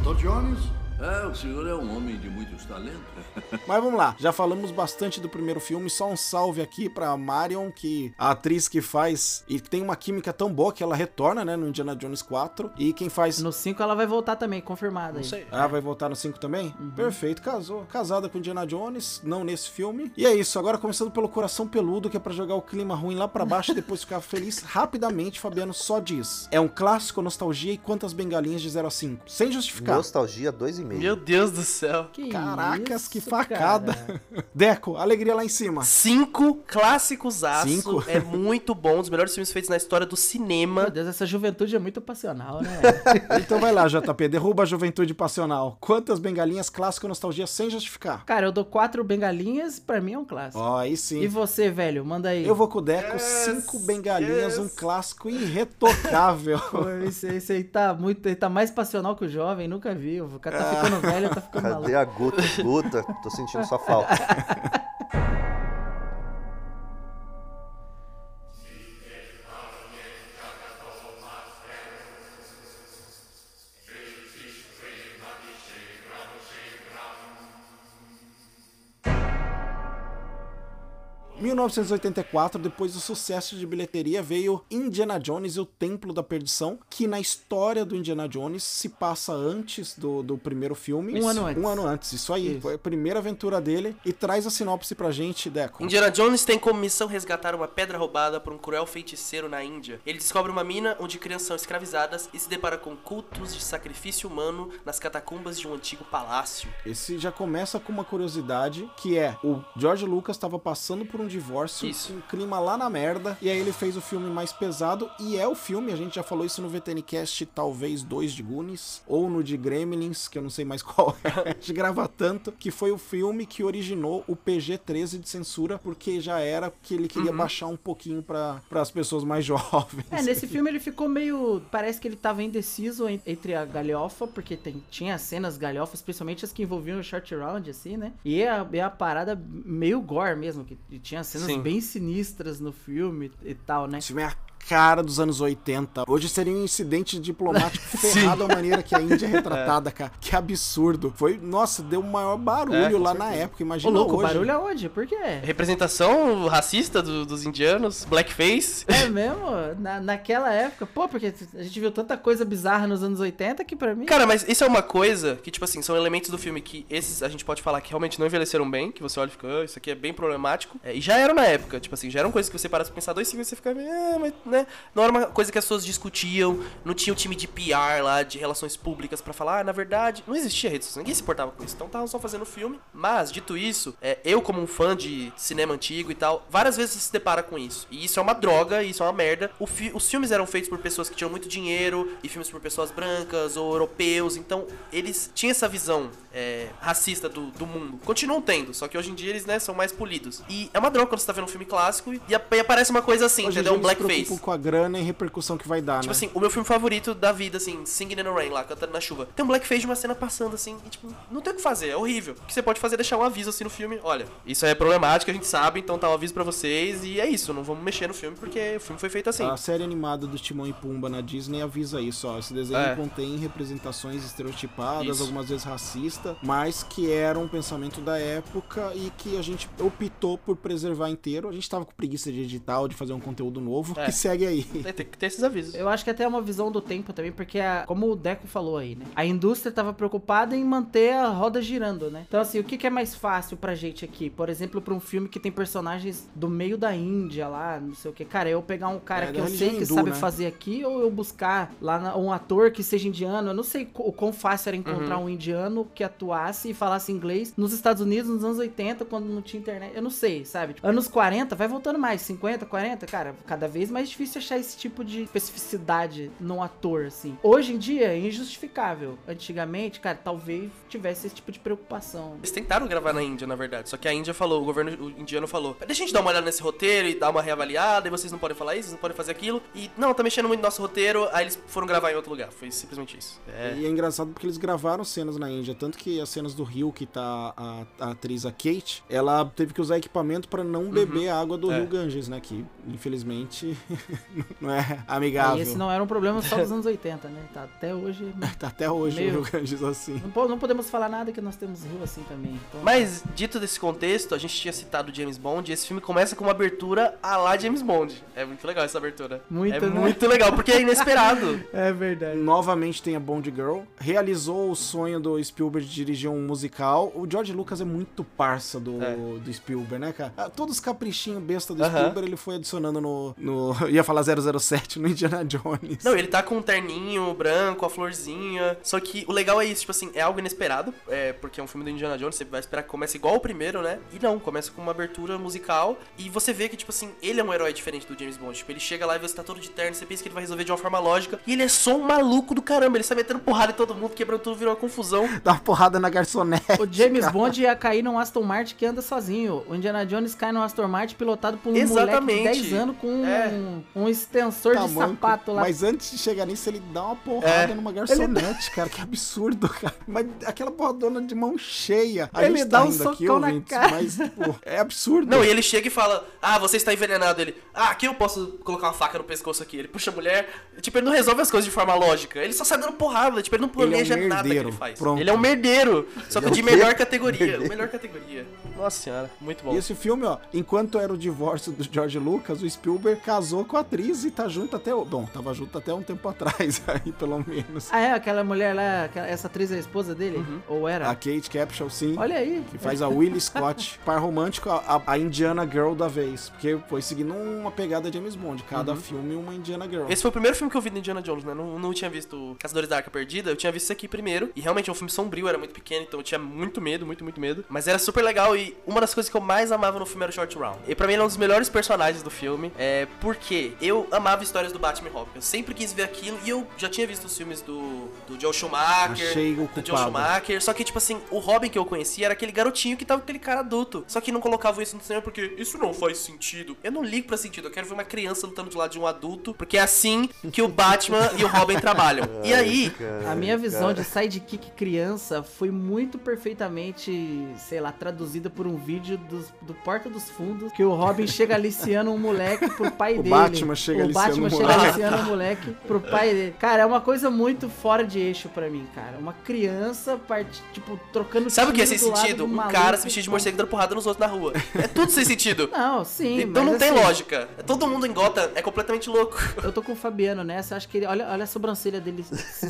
Dr. Jones? É, o senhor é um homem de muitos talentos. [laughs] Mas vamos lá, já falamos bastante do primeiro filme, só um salve aqui pra Marion, que a atriz que faz e tem uma química tão boa que ela retorna, né, no Indiana Jones 4. E quem faz No 5 ela vai voltar também, confirmada. Não sei. Ah, vai voltar no 5 também? Perfeito, casou. Casada com Indiana Jones, não nesse filme. E é isso, agora começando pelo coração peludo, que é pra jogar o clima ruim lá pra baixo e depois ficar [laughs] feliz rapidamente, Fabiano só diz. É um clássico, nostalgia e quantas bengalinhas de 0 a 5? Sem justificar. Nostalgia 2,5. Meu Deus do céu. Que Caracas, isso, que facada. cara. Deco, alegria lá em cima. Cinco clássicos aço. Cinco? É muito bom, um dos melhores filmes feitos na história do Meu cinema. Deus, essa juventude é muito passional, né? [laughs] Então vai lá, JP, derruba a juventude passional. Quantas bengalinhas, clássico, nostalgia sem justificar? Cara, eu dou quatro bengalinhas, pra mim é um clássico. Ó, aí E sim. você, velho, manda aí. Eu vou com o Deco, cinco bengalinhas, um clássico irretocável. [laughs] Pô, Esse, esse aí tá muito. Ele tá mais passional que o jovem, nunca vi. O cara tá ficando velho, tá ficando maluco. Cadê a Guta? Guta, tô sentindo sua falta. [laughs] 1984, depois do sucesso de bilheteria, veio Indiana Jones e o Templo da Perdição, que na história do Indiana Jones se passa antes do, do primeiro filme. Um ano antes. Um ano antes, isso aí. Isso. Foi a primeira aventura dele. E traz a sinopse pra gente, Deco. Indiana Jones tem como missão resgatar uma pedra roubada por um cruel feiticeiro na Índia. Ele descobre uma mina onde crianças são escravizadas e se depara com cultos de sacrifício humano nas catacumbas de um antigo palácio. Esse já começa com uma curiosidade, que é o George Lucas estava passando por um divórcio, Isso. um clima lá na merda, e aí ele fez o filme mais pesado, e é o filme, a gente já falou isso no VTNcast, talvez dois de Goonies, ou no de Gremlins, que eu não sei mais [laughs] qual é, a gente grava tanto, que foi o filme que originou o PG-13 de censura, porque já era que ele queria baixar um pouquinho para as pessoas mais [laughs] jovens. É, nesse filme ele ficou meio. Parece que ele tava indeciso en- entre a galhofa, porque tem, tinha cenas galhofas, principalmente as que envolviam o short round, assim, né? E a, e a parada meio gore mesmo, que tinha cenas Sim. bem sinistras no filme e tal, né? Esse filme é a cara dos anos 80. Hoje seria um incidente diplomático [laughs] ferrado a maneira que a Índia [laughs] é retratada, cara. Que absurdo. Foi, nossa, deu o maior barulho É, lá na certeza. época. Ô, Imagina louco, hoje. barulho aonde? Por quê? Representação racista do- dos indianos, blackface. É mesmo? Na, naquela época? Pô, porque a gente viu tanta coisa bizarra nos anos 80 que pra mim. Cara, mas isso é uma coisa que, tipo assim, são elementos do filme que esses a gente pode falar que realmente não envelheceram bem, que você olha e fica, ah, isso aqui é bem problemático. É, e já eram na época, tipo assim, já eram coisas que você parasse pra pensar dois segundos e você fica, ah, mas, né? Não era uma coisa que as pessoas discutiam, não tinha o time de PR lá, de relações públicas pra falar, ah, na verdade, não existia rede social, ninguém se importava com isso, então estavam só fazendo filme. Mas, dito isso, é, eu como um fã de cinema antigo e tal, várias vezes se depara com isso. E isso é uma droga, isso é uma merda. Fi- os filmes eram feitos por pessoas que tinham muito dinheiro, e filmes por pessoas brancas ou europeus, então eles tinham essa visão é, racista do, do mundo. Continuam tendo, só que hoje em dia eles, né, são mais polidos. E é uma droga quando você tá vendo um filme clássico e, e ap- aparece uma coisa assim, Hoje entendeu? Um blackface. Com a grana e repercussão que vai dar, Tipo né? assim, o meu filme favorito da vida, assim, Singing in the Rain, lá, cantando na chuva. Tem um blackface de uma cena passando, assim, e tipo, não tem o que fazer, é horrível. O que você pode fazer é deixar um aviso, assim, no filme. Olha, isso é problemático, a gente sabe, então tá um aviso pra vocês, e é isso, não vamos mexer no filme, porque o filme foi feito assim. A série animada do Timão e Pumba na Disney avisa isso, ó. Esse desenho É. contém representações estereotipadas, Isso. algumas vezes racistas, mas que era um pensamento da época e que a gente optou por preservar inteiro. A gente tava com preguiça de editar ou de fazer um conteúdo novo, É. que segue aí. Tem, tem que ter esses avisos. Eu acho que até é uma visão do tempo também, porque, a- como o Deco falou aí, né? A indústria tava preocupada em manter a roda girando, né? Então, assim, o que, que é mais fácil pra gente aqui? Por exemplo, pra um filme que tem personagens do meio da Índia lá, não sei o que. Cara, eu pegar um cara É, que eu sei que hindu, sabe né? fazer aqui, ou eu buscar lá na- um ator que seja indiano. Eu não sei o quão fácil era encontrar Uhum. um indiano que atuasse e falasse inglês nos Estados Unidos nos anos 80, quando não tinha internet. Eu não sei, sabe? Tipo, anos 40, vai voltando mais, 50, 40, cara, cada vez mais difícil achar esse tipo de especificidade num ator, assim. Hoje em dia é injustificável. Antigamente, cara, talvez tivesse esse tipo de preocupação. Eles tentaram gravar na Índia, na verdade. Só que a Índia falou, o governo o indiano falou: Deixa a gente dar uma olhada nesse roteiro e dar uma reavaliada, e vocês não podem falar isso, vocês não podem fazer aquilo. E não, tá mexendo muito no nosso roteiro, aí eles foram gravar em outro lugar. Foi simplesmente isso. É. E é engraçado porque eles gravaram cenas na Índia, tanto que as cenas do rio que tá a, a atriz a Kate, ela teve que usar equipamento pra não beber a água do É. rio Ganges, né? Que infelizmente [laughs] [laughs] não é E amigável. esse não era um problema só dos anos 80, né? Tá até hoje. [laughs] Tá até hoje Meio- o rio Ganges assim. Não, não podemos falar nada que nós temos rio assim também. Então, Mas, dito desse contexto, a gente tinha citado James Bond, e esse filme começa com uma abertura a lá James Bond. É muito legal essa abertura. Muito, é né? muito legal, porque é inesperado. [laughs] É verdade. Novamente tem a Bond Girl. Realizou o sonho do Spielberg de dirigir um musical. O George Lucas é muito parça do, É. do Spielberg, né, cara? Ah, Todos os caprichinhos besta do Aham. Spielberg ele foi adicionando no, no. Ia falar 007 no Indiana Jones. Não, ele tá com um terninho branco, a florzinha. Só que o legal é isso, tipo assim, é algo inesperado. É, porque é um filme do Indiana Jones, você vai esperar que comece igual o primeiro, né? E não, começa com uma abertura musical. E você vê que, tipo assim, ele é um herói diferente do James Bond. Tipo, ele chega lá e você tá todo de terno, você pensa que ele vai resolver de uma forma lógica. E ele é só um maluco do caramba. Ele sai metendo porrada em todo mundo, quebrando tudo, virou uma confusão. [laughs] Dá uma porrada na garçonete. O James Bond ia cair num Aston Martin que anda sozinho. O Indiana Jones cai num Aston Martin pilotado por um Exatamente. moleque de 10 anos com É. um um extensor Tá de manco. sapato lá. Mas antes de chegar nisso, ele dá uma porrada É. numa garçonete, cara. Que absurdo, cara. Mas aquela porradona de mão cheia. A Ele gente dá tá um rindo aqui, socão na ouvintes, cara. mas, tipo, é absurdo. Não, e ele chega e fala: Ah, você está envenenado. Ele, ah, aqui eu posso colocar uma faca no pescoço aqui. Ele puxa a mulher. Tipo, ele não resolve as coisas de forma lógica. Ele só sai dando porrada. Tipo, ele não Ele é um planeja nada que ele faz. Pronto. Ele é um merdeiro. Só que Ele é de melhor categoria. Merdeiro. Melhor categoria. Nossa senhora, muito bom. E esse filme, ó, enquanto era o divórcio do George Lucas, o Spielberg casou com a atriz e tá junto até. Bom, tava junto até um tempo atrás, [laughs] aí, pelo menos. Ah, é? Aquela mulher lá, aquela- essa atriz é a esposa dele? Uhum. Ou era? A Kate Capshaw, sim. Olha aí. Que faz a Willie Scott, [laughs] par romântico, a, a Indiana Girl da vez. Porque foi seguindo uma pegada James Bond. Cada filme uma Indiana Girl. Esse foi o primeiro filme que eu vi do Indiana Jones, né? Não, não tinha visto Caçadores da Arca Perdida, eu tinha visto isso aqui primeiro. E realmente é um filme sombrio, era muito pequeno, então eu tinha muito medo, muito, muito medo. Mas era super legal e uma das coisas que eu mais amava no filme era o Short Round. E pra mim ele é um dos melhores personagens do filme. É porque eu amava histórias do Batman e Robin. Eu sempre quis ver aquilo e eu já tinha visto os filmes do, do Joe Schumacher. Achei o do Joe. Schumacher. Só que, tipo assim, o Robin que eu conhecia era aquele garotinho que tava com aquele cara adulto. Só que não colocavam isso no cinema porque isso não faz sentido. Eu não ligo pra sentido, eu quero ver uma criança lutando do lado de um adulto, porque é assim que o Batman e o Robin [laughs] trabalham. E aí, A minha visão de sidekick criança foi muito perfeitamente, sei lá, traduzida por um vídeo dos- do Porta dos Fundos, que o Robin chega aliciando um moleque pro pai [laughs] O dele. Batman chega o Batman um chega moleque. aliciando um moleque pro pai dele. Cara, é uma coisa muito fora de eixo pra mim, cara. Uma criança, part... tipo, trocando sabe o que é sem sentido? do Um maluco. cara se vestir de morcego dando porrada nos outros na rua. É tudo sem sentido. [laughs] Não, sim, Então mas não tem assim, lógica. Todo mundo em Gotham é completamente louco. [laughs] Eu tô com o Fabiano nessa, eu acho que ele. Olha, olha a sobrancelha dele,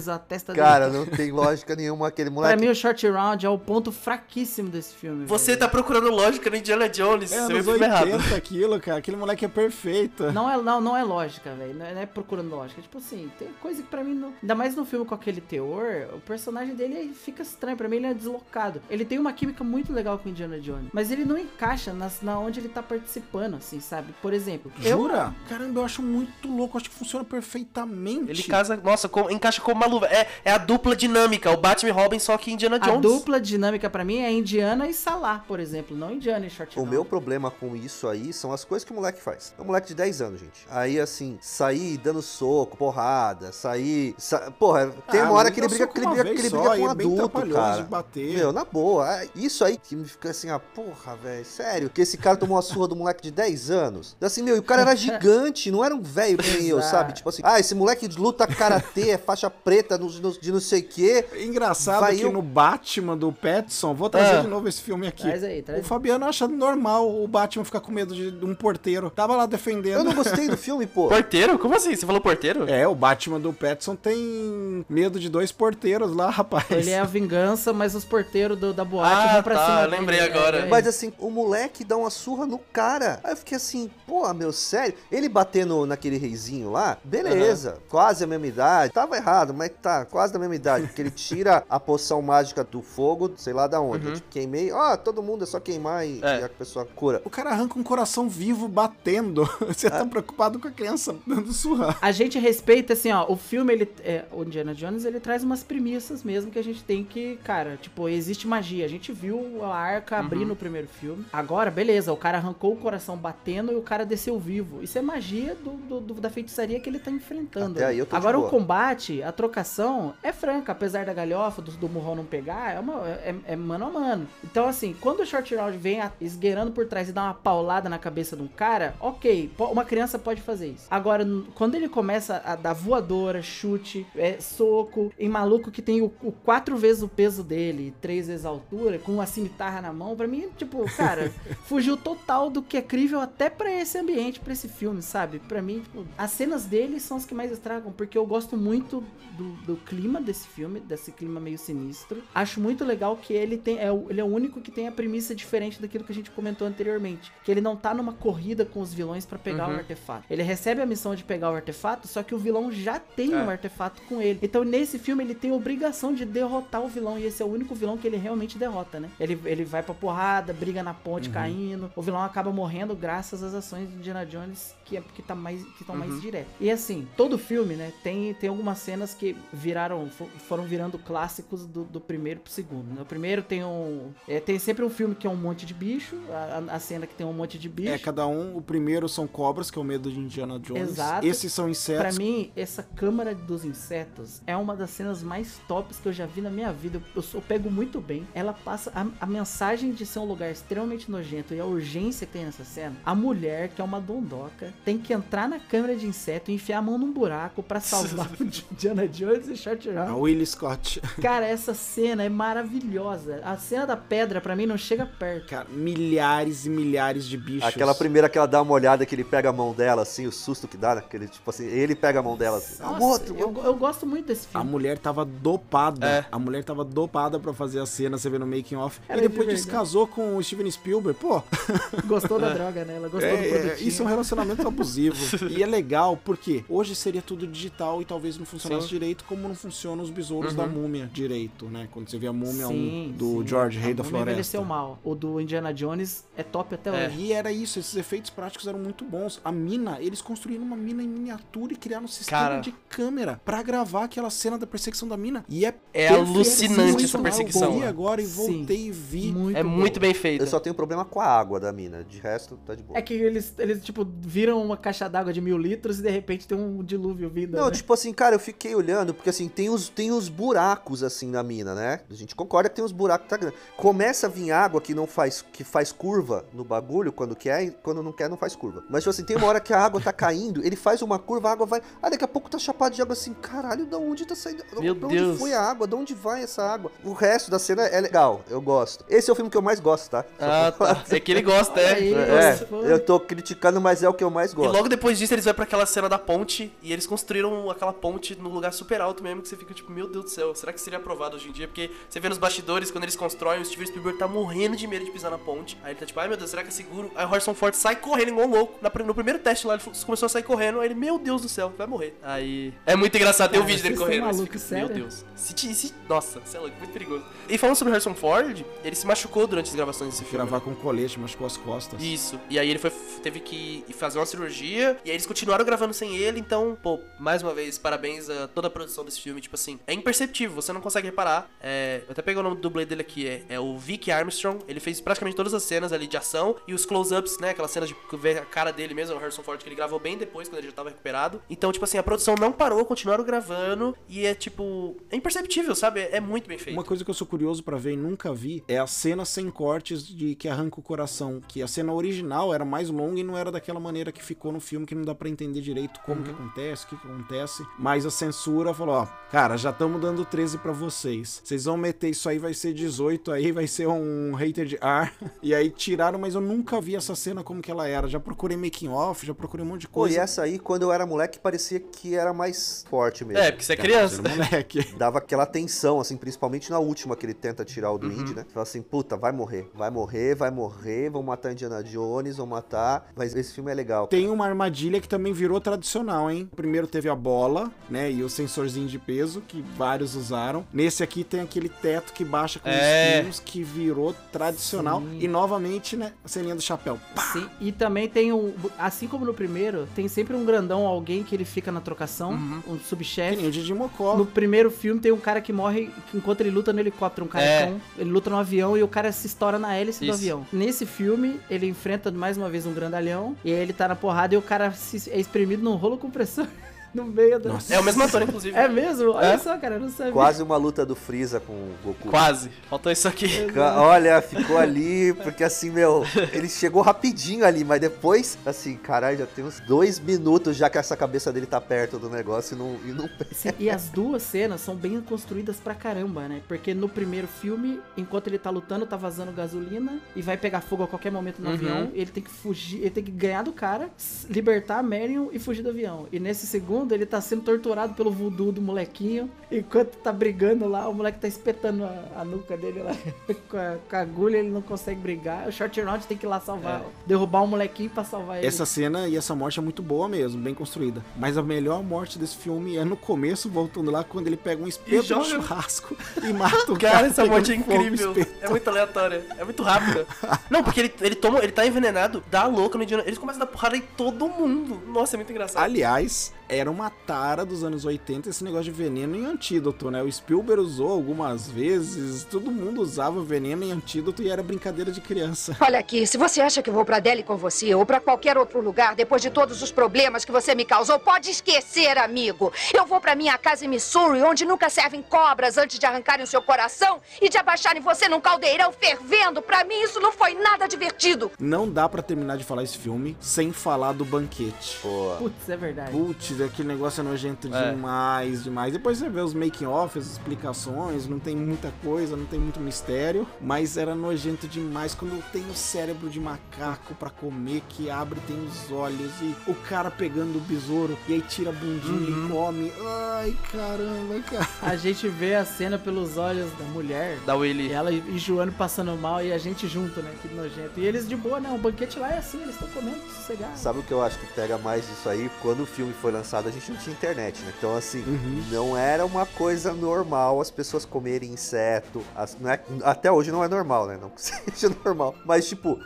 a testa Cara, dele. não tem lógica nenhuma aquele Pra moleque. mim, o short round é o ponto fraquíssimo desse filme. Você velho. tá procurando lógica no Indiana Jones. É anos filme errado. 80 aquilo, cara. Aquele moleque é perfeito. Não é, não, não é lógica, velho. Não, é- não é procurando lógica. Tipo assim, tem coisa que pra mim não. Ainda mais no filme com aquele teor, o personagem dele fica estranho. Pra mim, ele é deslocado. Ele tem uma química muito legal com o Indiana Jones. Mas ele não encaixa nas, na onde ele tá participando, assim, sabe? Por exemplo, eu- Jura? Caramba, eu acho muito louco. Acho que funciona perfeitamente. Ele casa, nossa, com- encaixa como uma luva. É, é a dupla dinâmica, o Batman e Robin, só que Indiana A Jones. dupla dinâmica pra mim é Indiana e Salah, por exemplo. Não Indiana e Short O meu problema com isso aí são as coisas que o moleque faz. É um moleque de 10 anos, gente. Aí, assim, sair dando soco, porrada, sair. sa- Porra, tem Ah, uma hora mas que ele briga, que ele briga, que ele só, briga e com um é adulto, cara. de bater. Meu, na boa. é Isso aí que me fica assim, ah, porra, velho, sério. Que esse cara tomou a surra do moleque de 10 anos. Assim, meu, e o cara era gigante, não era um velho que nem eu, sabe? Tipo assim, ah, esse moleque luta karatê, é faixa preta no, no- de não sei o quê. Engraçado Vai que eu- no Batman do Petson, vou trazer Ah. de novo esse filme aqui. Traz aí, traz o. Fabiano acha normal o Batman ficar com medo de, um porteiro. Tava lá defendendo. Eu não gostei do filme, pô. [laughs] Porteiro? Como assim? Você falou porteiro? É, o Batman do Petson tem medo de dois porteiros lá, [laughs] rapaz. Ele é a vingança, mas os porteiros do- da boate Ah, vão pra tá, cima. lembrei dele. agora. É, é, Mas assim, o moleque dá uma surra no cara. Aí eu fiquei assim, pô, meu, sério? Ele batendo naquele reizinho lá, beleza, quase a mesma idade. Tava errado, mas tá, quase da mesma idade. Porque ele tira a poção mágica do fogo, sei lá da onde. Eu, tipo, queimei, ó, todo mundo é só queimar e, É. e a pessoa cura. O cara arranca um coração vivo batendo. [laughs] Você tá preocupado com a criança dando surra. A gente respeita, assim, ó, o filme, ele, é, o Indiana Jones, ele traz umas premissas mesmo que a gente tem que, cara, tipo, existe magia. A gente viu a arca abrir no primeiro filme. Agora, beleza, o cara arrancou o coração batendo e o cara desceu vivo. Isso é magia do, do- do- da feitiçaria que ele tá enfrentando. Até aí eu tô de Agora, o combate, a trocação é franca, apesar da galhofa, do, do murrão não pegar, é, uma, é, é mano a mano. Então, assim, quando o short round vem esgueirando por trás e dá uma paulada na cabeça de um cara, ok, uma criança pode fazer isso. Agora, quando ele começa a dar voadora, chute, é, soco, em maluco que tem o, o quatro vezes o peso dele, três vezes a altura, com uma cimitarra na mão, pra mim, tipo, cara, [laughs] fugiu total do que é crível até pra esse ambiente, pra esse filme, sabe? Pra mim, tipo, as cenas dele são as que mais estragam, porque eu gosto muito do, do clima desse filme, desse clima meio sinistro. Acho muito legal que ele tem, é, ele é o único que tem a premissa diferente daquilo que a gente comentou anteriormente, que ele não tá numa corrida com os vilões pra pegar o artefato. Ele recebe a missão de pegar o artefato, só que o vilão já tem É. um artefato com ele. Então nesse filme ele tem a obrigação de derrotar o vilão e esse é o único vilão que ele realmente derrota, né? Ele, ele vai pra porrada, briga na ponte caindo, o vilão acaba morrendo graças às ações de Indiana Jones que é que tá mais que estão mais direto. E assim, todo filme, né, tem tem algumas cenas que viraram fo- foram virando clássicos do, do primeiro pro segundo. né? O primeiro tem um é, tem sempre um filme que é um monte de bicho, a, a- a cena que tem um monte de bicho. É, cada um, o primeiro são cobras, que é o medo de Indiana Jones. Exato. Esses são Pra insetos. mim, essa câmara dos insetos é uma das cenas mais tops que eu já vi na minha vida. Eu, eu, eu pego muito bem. Ela passa a, a mensagem de ser um lugar extremamente nojento e a urgência que tem nessa cena. A mulher, que é uma dondoca, tem que entrar na câmara de inseto e enfiar a mão num buraco pra salvar [laughs] o Indiana Jones e Short A Round. Willie Scott. Cara, essa cena é maravilhosa. A cena da pedra, pra mim, não chega perto. Cara, milhares e milhares de bichos. Aquela primeira que ela dá uma olhada, que ele pega a mão dela, assim, o susto que dá, naquele, tipo assim, ele pega a mão dela assim. Nossa, "Ah, outro, eu, eu gosto muito desse A filme. mulher tava dopada. É. A mulher tava dopada pra fazer a cena, você vê no making off. Ela e é depois de descasou com o Steven Spielberg. Pô, [laughs] Gostou da droga, né? Ela gostou do é, é, produtinho. isso é um relacionamento abusivo. [laughs] e é legal porque hoje seria tudo digital e talvez não funcionasse Sim. direito como não funcionam os besouros da múmia direito, né? Quando você vê a múmia Sim, um, do sim. George Rei A da Floresta. envelheceu mal. O do Indiana Jones é top até É. hoje. E era isso, esses efeitos práticos eram muito bons. A mina, eles construíram uma mina em miniatura e criaram um sistema Cara. de câmera pra gravar aquela cena da perseguição da mina. E é É alucinante essa Eu perseguição. vi né? agora e Sim. voltei e vi. Muito É bom. muito bem feito. Eu só tenho problema com a água da mina, de resto tá de boa. É que eles, eles, tipo, viram uma caixa d'água de mil litros e de repente tem um dilúvio vindo. Não, né? tipo assim, cara, eu fiquei olhando, porque assim, tem os, tem os buracos assim na mina, né? A gente concorda que tem os buracos tá grande. Começa a vir água que não faz que faz curva no bagulho quando quer e quando não quer não faz curva. Mas tipo assim, tem uma hora que a água tá caindo, ele faz uma curva, a água vai, ah, daqui a pouco tá chapado de água assim, caralho, da onde tá saindo? Meu da onde Deus. foi a água? Da onde vai essa água? O resto da cena é legal, eu gosto. Esse é o filme que eu mais gosto, tá? Ah, tá. É que ele gosta, é. [laughs] aí, É, eu tô criticando, mas é o que eu mais E gosto. logo depois disso eles vão pra aquela cena da ponte e eles construíram aquela ponte num lugar super alto mesmo que você fica tipo, meu Deus do céu, será que seria aprovado hoje em dia? Porque você vê nos bastidores, quando eles constroem, o Steven Spielberg tá morrendo de medo de pisar na ponte. Aí ele tá tipo, ai meu Deus, será que é seguro? Aí o Harrison Ford sai correndo igual um louco. No primeiro teste lá, ele começou a sair correndo. Aí ele, meu Deus do céu, vai morrer. Aí. É muito engraçado, tem um vídeo dele correndo. malucos, fica, meu sério? Deus. Se, se, nossa, você é louco, muito perigoso. E falando sobre o Harrison Ford, ele se machucou durante as gravações desse filme. Gravar com colete, machucou as costas. Isso. E aí ele foi, teve que fazer uma cirurgia. E aí eles continuaram gravando sem ele. Então, pô, mais uma vez, parabéns a toda a produção desse filme. Tipo assim, é imperceptível, você não consegue reparar. É, eu até peguei o nome do dublê dele aqui, é, é o Vic Armstrong. Ele fez praticamente todas as cenas ali de ação. E os close-ups, né? Aquelas cenas de ver a cara dele mesmo, o Harrison Ford, que ele gravou bem depois, quando ele já tava recuperado. Então, tipo assim, a produção não parou, continuaram gravando. E é tipo. É imperceptível, sabe? É, muito bem feito. Uma coisa que eu sou curioso pra ver e nunca vi é a cena sem cortes de que arranca o coração. Que a cena original era mais longa e não era daquela maneira que ficou no filme, que não dá pra entender direito como que acontece, o que, que acontece. Mas a censura falou: ó, cara, já estamos dando 13 pra vocês. Vocês vão meter isso aí, vai ser 18 aí, vai ser um rated R. [laughs] E aí tiraram, mas eu nunca vi essa cena como que ela era. Já procurei making off, já procurei um monte de Pô, coisa. e essa aí, quando eu era moleque, parecia que era mais forte mesmo. É, porque você é criança. Era moleque. [laughs] Dava aquela tensão, assim, principalmente na última que ele tenta tirar o Uhum. do Indy, né? Fala assim, puta, vai morrer, vai morrer, vai morrer, vão matar Indiana Jones, vão matar. Mas esse filme é legal. Tem uma armadilha que também virou tradicional, hein? Primeiro teve a bola, né? E o sensorzinho de peso, que vários usaram. Nesse aqui tem aquele teto que baixa com É. espinhos, que virou tradicional. Sim. E novamente, né? A ceninha do chapéu. Pá! Sim, e também tem um. Assim como no primeiro, tem sempre um grandão, alguém que ele fica na trocação, Uhum. um Que subchefe. nem o Didi Mocó. No primeiro filme tem um cara que morre enquanto ele luta no helicóptero, um carecão. Ele luta no avião e o cara se estoura na hélice do Isso. avião. Nesse filme, ele enfrenta mais uma vez um grandalhão e aí ele tá na porrada e o cara se- é espremido num rolo compressor [laughs] no meio da. Nossa. É o mesmo ator, inclusive. É mesmo? Olha É? só, cara, eu não sabia. Quase uma luta do Freeza com o Goku. Quase. Faltou isso aqui. Ca- Olha, ficou ali, porque assim, meu, ele chegou rapidinho ali, mas depois, assim, caralho, já tem uns dois minutos já que essa cabeça dele tá perto do negócio e não. E não... Sim, e as duas cenas são bem construídas pra caramba, né? Porque no primeiro filme, enquanto ele tá lutando, tá vazando gasolina e vai pegar fogo a qualquer momento no Uhum. avião. Ele tem que fugir, ele tem que ganhar do cara, libertar a Marion e fugir do avião. E nesse segundo, ele tá sendo torturado pelo voodoo do molequinho. Enquanto tá brigando lá, o moleque tá espetando a, a nuca dele lá [laughs] com, a, com a agulha, ele não consegue brigar. O Short Round tem que ir lá salvar, derrubar o molequinho pra salvar ele. Essa cena e essa morte é muito boa mesmo, bem construída. Mas a melhor morte desse filme é no começo, voltando lá, quando ele pega um espeto joga- de churrasco [laughs] e mata o cara. Cara, essa morte é incrível. espeto. É muito aleatória. É muito rápida. [laughs] Não, porque ele, ele toma, ele tá envenenado, dá louco no Indiana. Eles começam a dar porrada em todo mundo. Nossa, é muito engraçado. Aliás, era uma tara dos anos 80 esse negócio de veneno em antídoto, né? O Spielberg usou algumas vezes, todo mundo usava veneno em antídoto e era brincadeira de criança. Olha aqui, se você acha que eu vou pra Delhi com você ou pra qualquer outro lugar depois de todos os problemas que você me causou, pode esquecer, amigo. Eu vou pra minha casa em Missouri, onde nunca servem cobras antes de arrancarem o seu coração e de abaixarem você num caldeirão fervendo. Pra mim isso não foi nada divertido. Não dá pra terminar de falar esse filme sem falar do banquete. Pô, Putz, é verdade. Putz, aquele negócio é nojento É. demais, demais. Depois você vê os making off, as explicações, não tem muita coisa, não tem muito mistério, mas era nojento demais quando tem o cérebro de macaco pra comer que abre e tem os olhos e o cara pegando o besouro e aí tira a bundinha Uhum. e come. Ai, caramba, cara. A gente vê a cena pelos olhos da mulher. Da E Willy. ela e Joano passando mal e a gente junto, né? Que nojento. E eles de boa, não. O banquete lá é assim, eles estão comendo sossegado. sabe o que eu acho que pega mais disso aí? Quando o filme foi lançado, a gente não tinha internet, né? Então, assim, Uhum. não era uma coisa normal as pessoas comerem inseto. as- não é- até hoje não é normal, né? Não que [laughs] seja normal. Mas, tipo,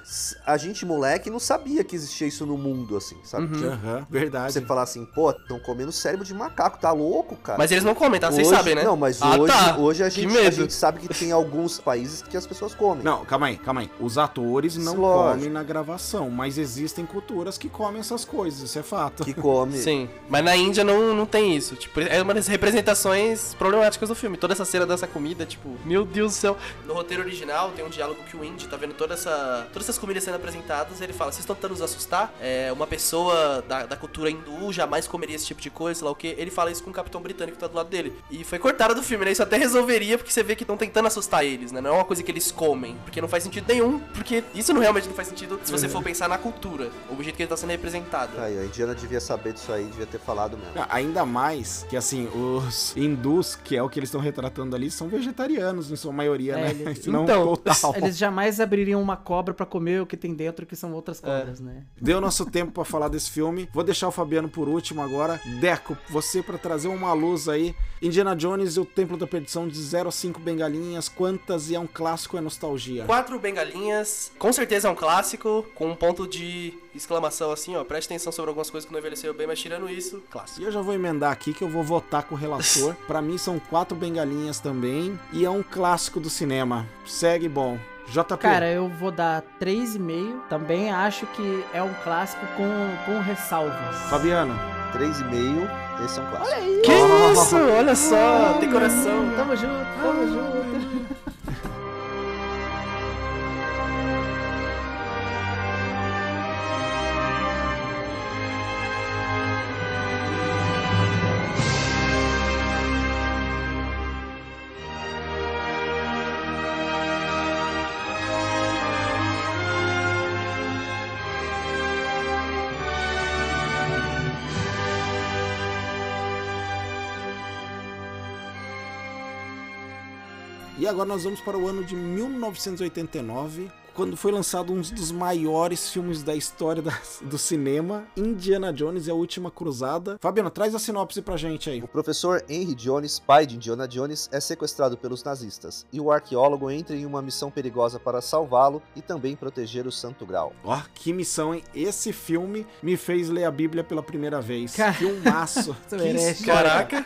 a gente, moleque, não sabia que existia isso no mundo, assim, sabe? Uhum. Aham, verdade. Você falar assim, pô, estão comendo cérebro de macaco, tá louco, cara? Mas eles não comem, tá? Vocês Hoje- sabem, né? Não, mas Ah, hoje, tá. hoje a, gente, a gente sabe que tem alguns países que as pessoas comem. Não, calma aí, calma aí. Os atores não Lógico. comem na gravação, mas existem culturas que comem essas coisas, isso é fato. Que come. Sim, mas na Índia não, não tem isso. Tipo, é uma das representações problemáticas do filme. Toda essa cena dessa comida, tipo, meu Deus do céu. No roteiro original tem um diálogo que o Indy tá vendo toda essa, todas essas comidas sendo apresentadas. Ele fala: Vocês estão tentando nos assustar? É, uma pessoa da, da cultura hindu jamais comeria esse tipo de coisa, sei lá o que. Ele fala isso com o capitão britânico que tá do lado dele. E foi cortado do filme, né? Isso até resolveria porque você vê que estão tentando assustar eles, né? Não é uma coisa que eles comem. Porque não faz sentido nenhum. Porque isso não realmente não faz sentido se você for pensar na cultura. O jeito que ele tá sendo representado. Aí, a Indiana devia saber disso aí, devia ter falado mesmo. Ah, Ainda mais que, assim, os hindus, que é o que eles estão retratando ali, são vegetarianos em sua maioria, É, né? eles- [laughs] não então, total. [laughs] Eles jamais abririam uma cobra pra comer o que tem dentro, que são outras cobras, né? Deu nosso tempo pra falar desse filme. Vou deixar o Fabiano por último agora. Deco, você pra trazer uma luz aí. Indiana Jones e o Templo da Perdição de 0 a 5 bengalinhas. Quantas e é um clássico, é nostalgia? Quatro bengalinhas, com certeza é um clássico, com um ponto de exclamação assim, ó. Preste atenção sobre algumas coisas que não envelheceram bem, mas tirando isso, clássico. E eu já vou emendar aqui que eu vou votar com o relator. [laughs] Pra mim são quatro bengalinhas também. E é um clássico do cinema. Segue bom. JP. Cara, eu vou dar 3,5. Também acho que é um clássico com, com ressalvas. Fabiano. 3,5, esse é um clássico. Que isso? Olha só, tem coração. Tamo junto, tamo junto. E agora nós vamos para o ano de 1989, quando foi lançado um dos maiores filmes da história da- do cinema, Indiana Jones e a Última Cruzada. Fabiano, traz a sinopse pra gente aí. O professor Henry Jones, pai de Indiana Jones, é sequestrado pelos nazistas e o arqueólogo entra em uma missão perigosa para salvá-lo e também proteger o Santo Grau. Ó, que missão, hein? Esse filme me fez ler a Bíblia pela primeira vez. Cara, [laughs] Filmaço. [laughs] que. Caraca.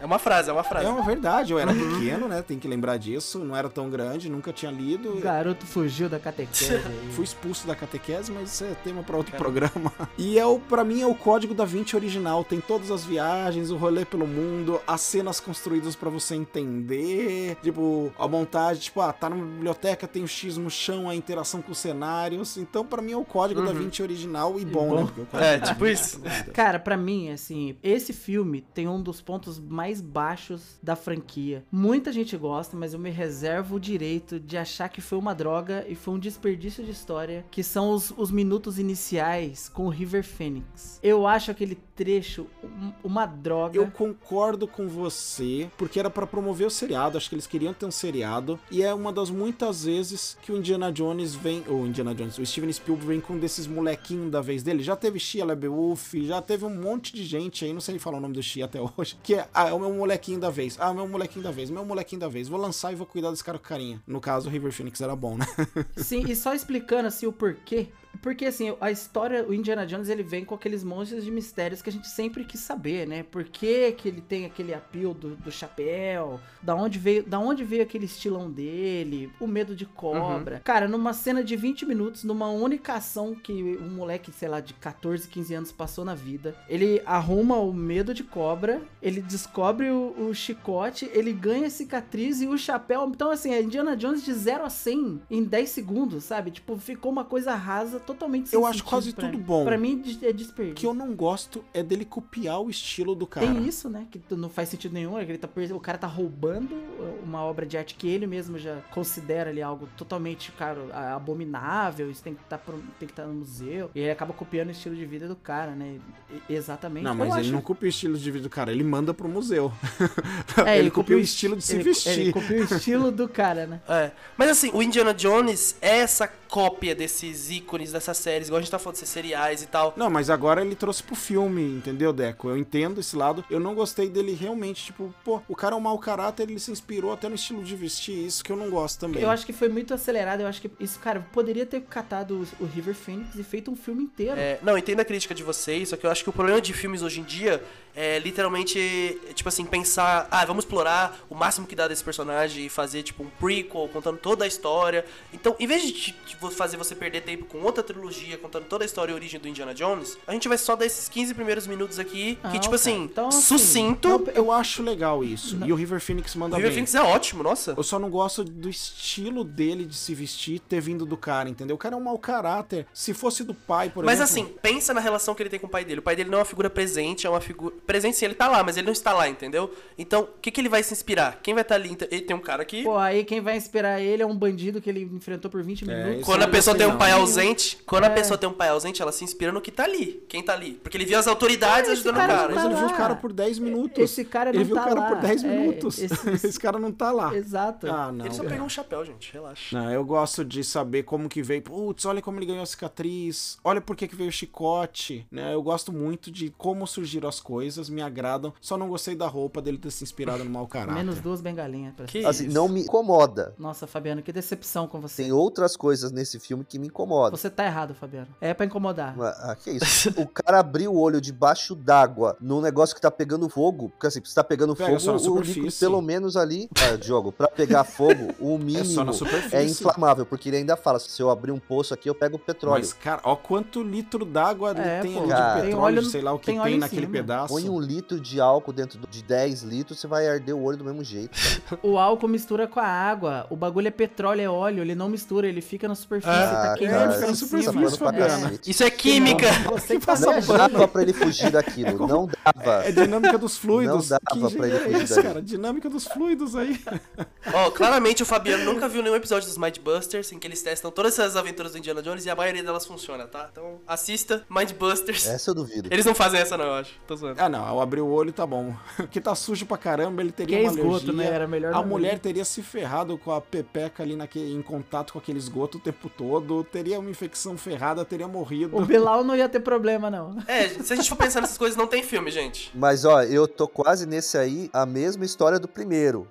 É uma frase, é uma frase. É uma verdade, eu era pequeno, né? Tem que lembrar disso. Não era tão grande, nunca tinha lido. O garoto fugiu da catequese. aí. Fui expulso da catequese, mas isso é tema pra outro programa. [laughs] E é o, para mim é o código da Vinci original. Tem todas as viagens, o rolê pelo mundo, as cenas construídas pra você entender. Tipo, a montagem, tipo, ah, tá numa biblioteca, tem o X no chão, a interação com os cenários. Então, pra mim é o código da Vinci original e bom, bom. né? Porque o código É, tipo isso. é. Cara, pra mim, assim, esse filme tem um dos pontos mais baixos da franquia. Muita gente gosta, mas eu me reservo o direito de achar que foi uma droga e foi um desperdício de história, que são os, os minutos iniciais com o River Phoenix. Eu acho aquele trecho um- uma droga. Eu concordo com você, porque era pra promover o seriado, acho que eles queriam ter um seriado, e é uma das muitas vezes que o Indiana Jones vem, ou Indiana Jones, o Steven Spielberg vem com um desses molequinhos da vez dele. Já teve Shia LaBeouf, já teve um monte de gente aí, não sei falar o nome do Shia até [laughs] hoje, que é, ah, é o meu molequinho da vez, ah, o meu molequinho da vez, meu molequinho da vez, vou lançar e vou cuidar desse cara com carinha. No caso, o River Phoenix era bom, né? [laughs] Sim, e só explicando assim o porquê. Porque assim, a história, o Indiana Jones, ele vem com aqueles monstros de mistérios que a gente sempre quis saber, né? Por que, que ele tem aquele apio do, do chapéu? Da onde veio, da onde veio aquele estilão dele? O medo de cobra. Cara, numa cena de 20 minutos, numa única ação que um moleque, sei lá, de 14, 15 anos passou na vida, ele arruma o medo de cobra, ele descobre o, o chicote, ele ganha a cicatriz e o chapéu. Então, assim, é Indiana Jones de 0 a 100 em 10 segundos, sabe? Tipo, ficou uma coisa rasa, totalmente sem Eu acho quase pra tudo mim. bom. Pra mim é O desperdício. que eu não gosto é dele copiar o estilo do cara. Tem isso, né? Que não faz sentido nenhum. é que ele tá o cara tá roubando uma obra de arte que ele mesmo já considera ali algo totalmente, cara, a- abominável. Isso tem que estar tem que estar no museu. E ele acaba copiando o estilo de vida do cara, né? Exatamente. Não, Eu mas ele acho- não copia o estilo de vida do cara, ele manda pro museu. [laughs] É, ele, copia o est- estilo de se ele- vestir. Ele copia o estilo do cara, né? É. Mas assim, o Indiana Jones é essa cópia desses ícones dessas séries, igual a gente tá falando desses seriais e tal. Não, mas agora ele trouxe pro filme, entendeu, Deco? Eu entendo esse lado. Eu não gostei dele realmente, tipo, pô, o cara é um mau caráter, ele se inspirou até no estilo de vestir, isso que eu não gosto também. Eu acho que foi muito acelerado. Eu acho que isso, cara, poderia ter catado o, River Phoenix e feito um filme inteiro. É, não, entendo a crítica de vocês, só que eu acho que o problema de filmes hoje em dia é literalmente, tipo assim, pensar, ah, vamos explorar o máximo que dá desse personagem e fazer, tipo, um prequel contando toda a história. Então, em vez de tipo, fazer você perder tempo com outra trilogia contando toda a história e origem do Indiana Jones, a gente vai só dar esses 15 primeiros minutos aqui, que, Não, tipo cara, assim, então, assim, sucinto. Não, eu acho legal isso. E o River Phoenix o manda River bem. Phoenix é ótimo, nossa. Eu só não gosto do estilo dele de se vestir ter vindo do cara, entendeu? O cara é um mau caráter. Se fosse do pai, por Mas exemplo. assim, pensa na relação que ele tem com o pai dele. O pai dele não é uma figura presente, é uma figura. Presente sim, ele tá lá, mas ele não está lá, entendeu? Então, o que, que ele vai se inspirar? Quem vai estar ali? Ele tem um cara aqui. Pô, aí quem vai inspirar ele é um bandido que ele enfrentou por 20 minutos. É, Quando eu a não pessoa tem um não. pai ausente, quando a É. pessoa tem um pai ausente, ela se inspira no que tá ali. Quem tá ali? Porque ele viu as autoridades esse ajudando o cara cara. não Mas tá ele viu o cara por 10 minutos. Esse cara Ele não viu tá o cara lá. por 10 É, minutos. esse- [laughs] Esse cara não tá lá. Exato. Ah, não. Ele só pegou um chapéu, gente. Relaxa. Não, eu gosto de saber como que veio. Putz, olha como ele ganhou a cicatriz. Olha por que que veio o chicote. Né? Eu gosto muito de como surgiram as coisas, me agradam. Só não gostei da roupa dele ter se inspirado no mau caráter. Menos duas bengalinhas. Pra Que Assim, isso? não me incomoda. Nossa, Fabiano, que decepção com você. Tem outras coisas nesse filme que me incomodam. Você tá errado, Fabiano. É pra incomodar. Ah, que isso? [laughs] o cara abriu o olho debaixo d'água num negócio que tá pegando fogo. Porque assim, se tá pegando Pega fogo, o líquido pelo menos ali. Ah, Diogo, pra pegar fogo, o [laughs] É só na mínimo superfície. é inflamável. Porque ele ainda fala: se eu abrir um poço aqui, eu pego petróleo. Mas, cara, ó quanto litro d'água É, tem pô, ali cara. de Tem petróleo, óleo- sei lá o que tem tem, naquele cima. pedaço. Põe um litro de álcool dentro de 10 litros, você vai arder o olho do mesmo jeito. [laughs] O álcool mistura com a água. O bagulho é petróleo, é óleo. Ele não mistura, ele fica na superfície. Ah, tá queimando cara, isso passa pano pra É. Isso é química! Você que tá Não viajando. dava pra ele fugir daquilo. Não [laughs] dava. É dinâmica dos fluidos. Não dava que pra ele é fugir esse, daí. cara? Dinâmica dos fluidos aí. Ó, claramente o Fabiano nunca viu nenhum episódio dos Mindbusters em que eles testam todas essas aventuras do Indiana Jones e a maioria delas funciona, tá? Então assista Mindbusters. Essa eu duvido. Eles não fazem essa, não, eu acho. Tô zoando. Ah, não. Ao abrir o olho tá bom. [laughs] Porque tá sujo pra caramba, ele teria Que é uma esgoto, alergia. né? Era melhor A não mulher teria se ferrado com a pepeca ali naquele, em contato com aquele esgoto o tempo todo. Teria uma infecção ferrada, teria morrido. O Bilal não ia ter problema, não. É, se a gente for pensar nessas coisas, não tem filme, gente. Mas ó, eu tô quase nesse aí, a mesma história do primeiro.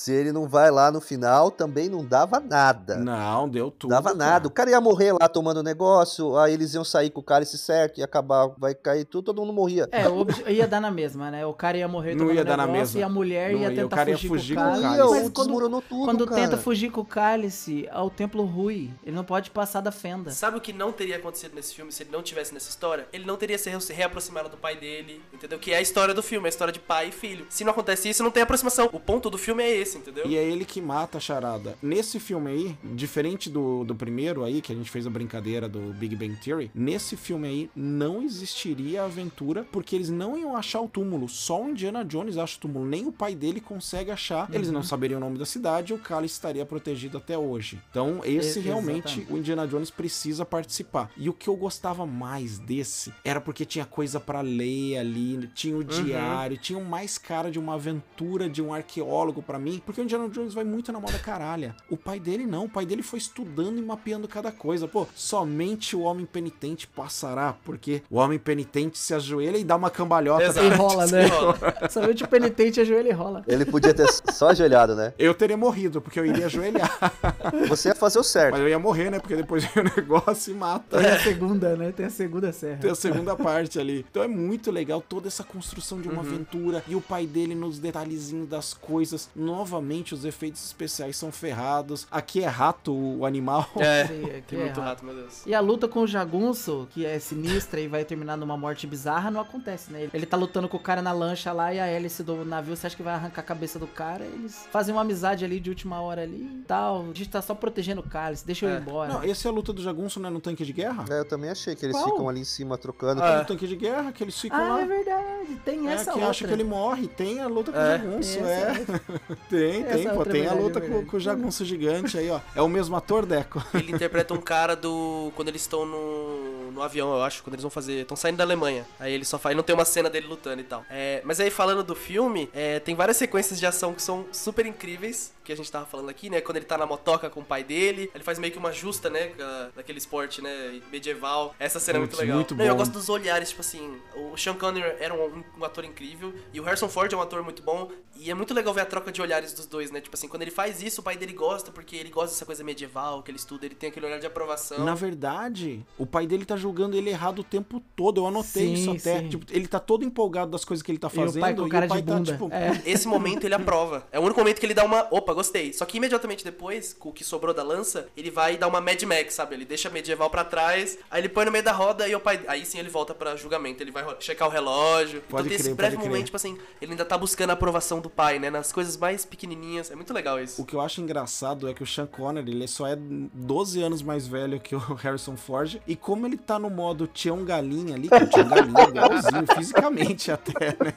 Se ele não vai lá no final, também não dava nada. Não, deu tudo. dava cara. nada. O cara ia morrer lá tomando negócio, aí eles iam sair com o cálice certo, ia acabar, vai cair tudo, todo mundo morria. É, o obje- ia dar na mesma, né? O cara ia morrer Não tomando ia dar na negócio mesma. E a mulher Não ia ia, o tentar cara ia fugir, fugir com com o o cálice. Mas Ia, quando, tudo, quando cara. tenta fugir com o cálice, ao templo rui. Ele não pode passar da fenda. Sabe o que não teria acontecido nesse filme se ele não tivesse nessa história? Ele não teria se reaproximado do pai dele, entendeu? Que é a história do filme, é a história de pai e filho. Se não acontece isso, não tem aproximação. O ponto do filme é esse, entendeu? E é ele que mata a charada. Nesse filme aí, diferente do, do primeiro aí, que a gente fez a brincadeira do Big Bang Theory, nesse filme aí não existiria aventura, porque eles não iam achar o túmulo. Só o Indiana Jones acha o túmulo, nem o pai dele consegue achar. Eles Uhum. não saberiam o nome da cidade e o cálice estaria protegido até hoje. Então, esse realmente exatamente. o Indiana Jones precisa participar. E o que eu gostava mais desse era porque tinha coisa pra ler ali, tinha Uhum. o diário, tinha mais cara de uma aventura de um arqueólogo pra mim, porque o Indiana Jones vai muito na moda caralha. O pai dele não, o pai dele foi estudando e mapeando cada coisa. Pô, somente o homem penitente passará, porque o homem penitente se ajoelha e dá uma cambalhota. Exato. E rola, né? Rola. [laughs] Somente o penitente ajoelha e rola. Ele podia ter só ajoelhado, né? Eu teria morrido, porque eu iria ajoelhar. [laughs] Você ia fazer o certo. Mas eu ia morrer, né? Porque depois [laughs] o negócio e mata. Tem a segunda, né? Tem a segunda serra. Tem a segunda parte ali. Então é muito legal toda essa construção de uma Uhum. aventura e o pai dele nos detalhezinhos das coisas. Novamente, os efeitos especiais são ferrados. Aqui é rato o animal. É, Sim, [laughs] aqui tem é muito errado. rato, meu Deus. E a luta com o Jagunço, que é sinistra e vai terminar numa morte bizarra, não acontece, né? Ele tá lutando com o cara na lancha lá e a hélice do navio, você acha que vai arrancar a cabeça do cara? Eles fazem uma amizade ali de última hora ali e tal. A gente tá só protegendo o cálice, deixa eu ir É. embora. Não, essa é a luta do jagunço, né? No tanque de guerra? É, eu também achei que eles Qual? ficam ali em cima trocando. Ah, No tanque de guerra, que eles ficam ah, lá. é verdade. Tem É, essa que outra. acha que ele morre. Tem a luta com É. o jagunço, Essa é. [laughs] tem, Essa tem, pô. Tem a luta é com, com o jagunço gigante aí, ó. É o mesmo ator, Deco? Ele interpreta um cara do. Quando eles estão no, no avião, eu acho, quando eles vão fazer. Estão saindo da Alemanha. Aí ele só faz. Não tem uma cena dele lutando e tal. É, mas aí falando do filme, é, tem várias sequências de ação que são super incríveis. Que a gente tava falando aqui, né? Quando ele tá na motoca com o pai dele, ele faz meio que uma justa, né? Daquele esporte, né? Medieval. Essa cena é muito Putz, legal. muito Não, eu bom. gosto dos olhares, tipo assim. O Sean Connery era um, um ator incrível. E o Harrison Ford é um ator muito bom. E é muito legal ver a troca de olhares dos dois, né? Tipo assim, quando ele faz isso, o pai dele gosta, porque ele gosta dessa coisa medieval que ele estuda, ele tem aquele olhar de aprovação. Na verdade, o pai dele tá julgando ele errado o tempo todo. Eu anotei Sim, isso até. Tipo, ele tá todo empolgado das coisas que ele tá E o fazendo. pai com cara de tá, bunda. tipo, É. [laughs] Esse momento ele aprova. É o único momento que ele dá uma. Opa, gostei. Só que imediatamente depois, com o que sobrou da lança, ele vai dar uma Mad Max, sabe? Ele deixa a medieval pra trás, aí ele põe no meio da roda e o pai. Aí sim ele volta pra julgamento. Ele vai checar o relógio. Pode então tem esse crer, breve pode crer. momento, tipo assim, ele ainda tá buscando a aprovação do pai, né? Nas coisas mais pequenininhas. É muito legal isso. O que eu acho engraçado é que o Sean Connery, ele só é 12 anos mais velho que o [laughs] Harrison Ford. E como ele tá no modo Tião Galinha ali, que o Tião Galinha é igualzinho, [laughs] fisicamente até, né?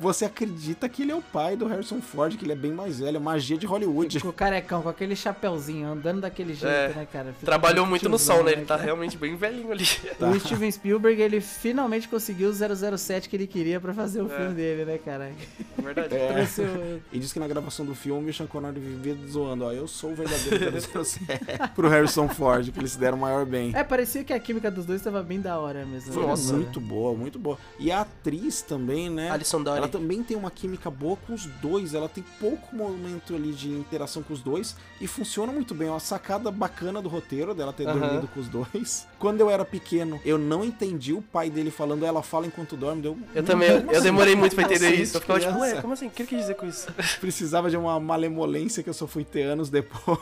Você acredita que ele é o pai do Harrison Ford, que ele é bem mais velho. Magia de Hollywood. O carecão, com aquele chapéuzinho, andando daquele jeito, É. né, cara? Fica Trabalhou muito no tiozão, som, né? Ele tá realmente bem velhinho ali. Tá. O Steven Spielberg, ele finalmente conseguiu o 007 que ele queria pra fazer o É. filme dele, né, cara? Verdade. [laughs] É. O- E diz que na gravação do filme o Sean Connery vivia zoando, ó, eu sou o verdadeiro [laughs] 007 pro Harrison Ford, que eles se deram maior bem. É, parecia que a química dos dois tava bem da hora mesmo. Foi Nossa, muito boa, muito boa. E a atriz também, né? Alison Dory. Ela também tem uma química boa com os dois. Ela tem pouco momento ali de interação com os dois e funciona muito bem. É uma sacada bacana do roteiro dela ter Aham. dormido com os dois. [laughs] Quando eu era pequeno, eu não entendi o pai dele falando ela fala enquanto dorme. Deu, Eu também, eu, eu demorei muito pra entender Assim, isso. Eu ficava tipo, ué, como assim? O que ele quis dizer com isso? [laughs] Precisava de uma malemolência que eu só fui ter anos depois.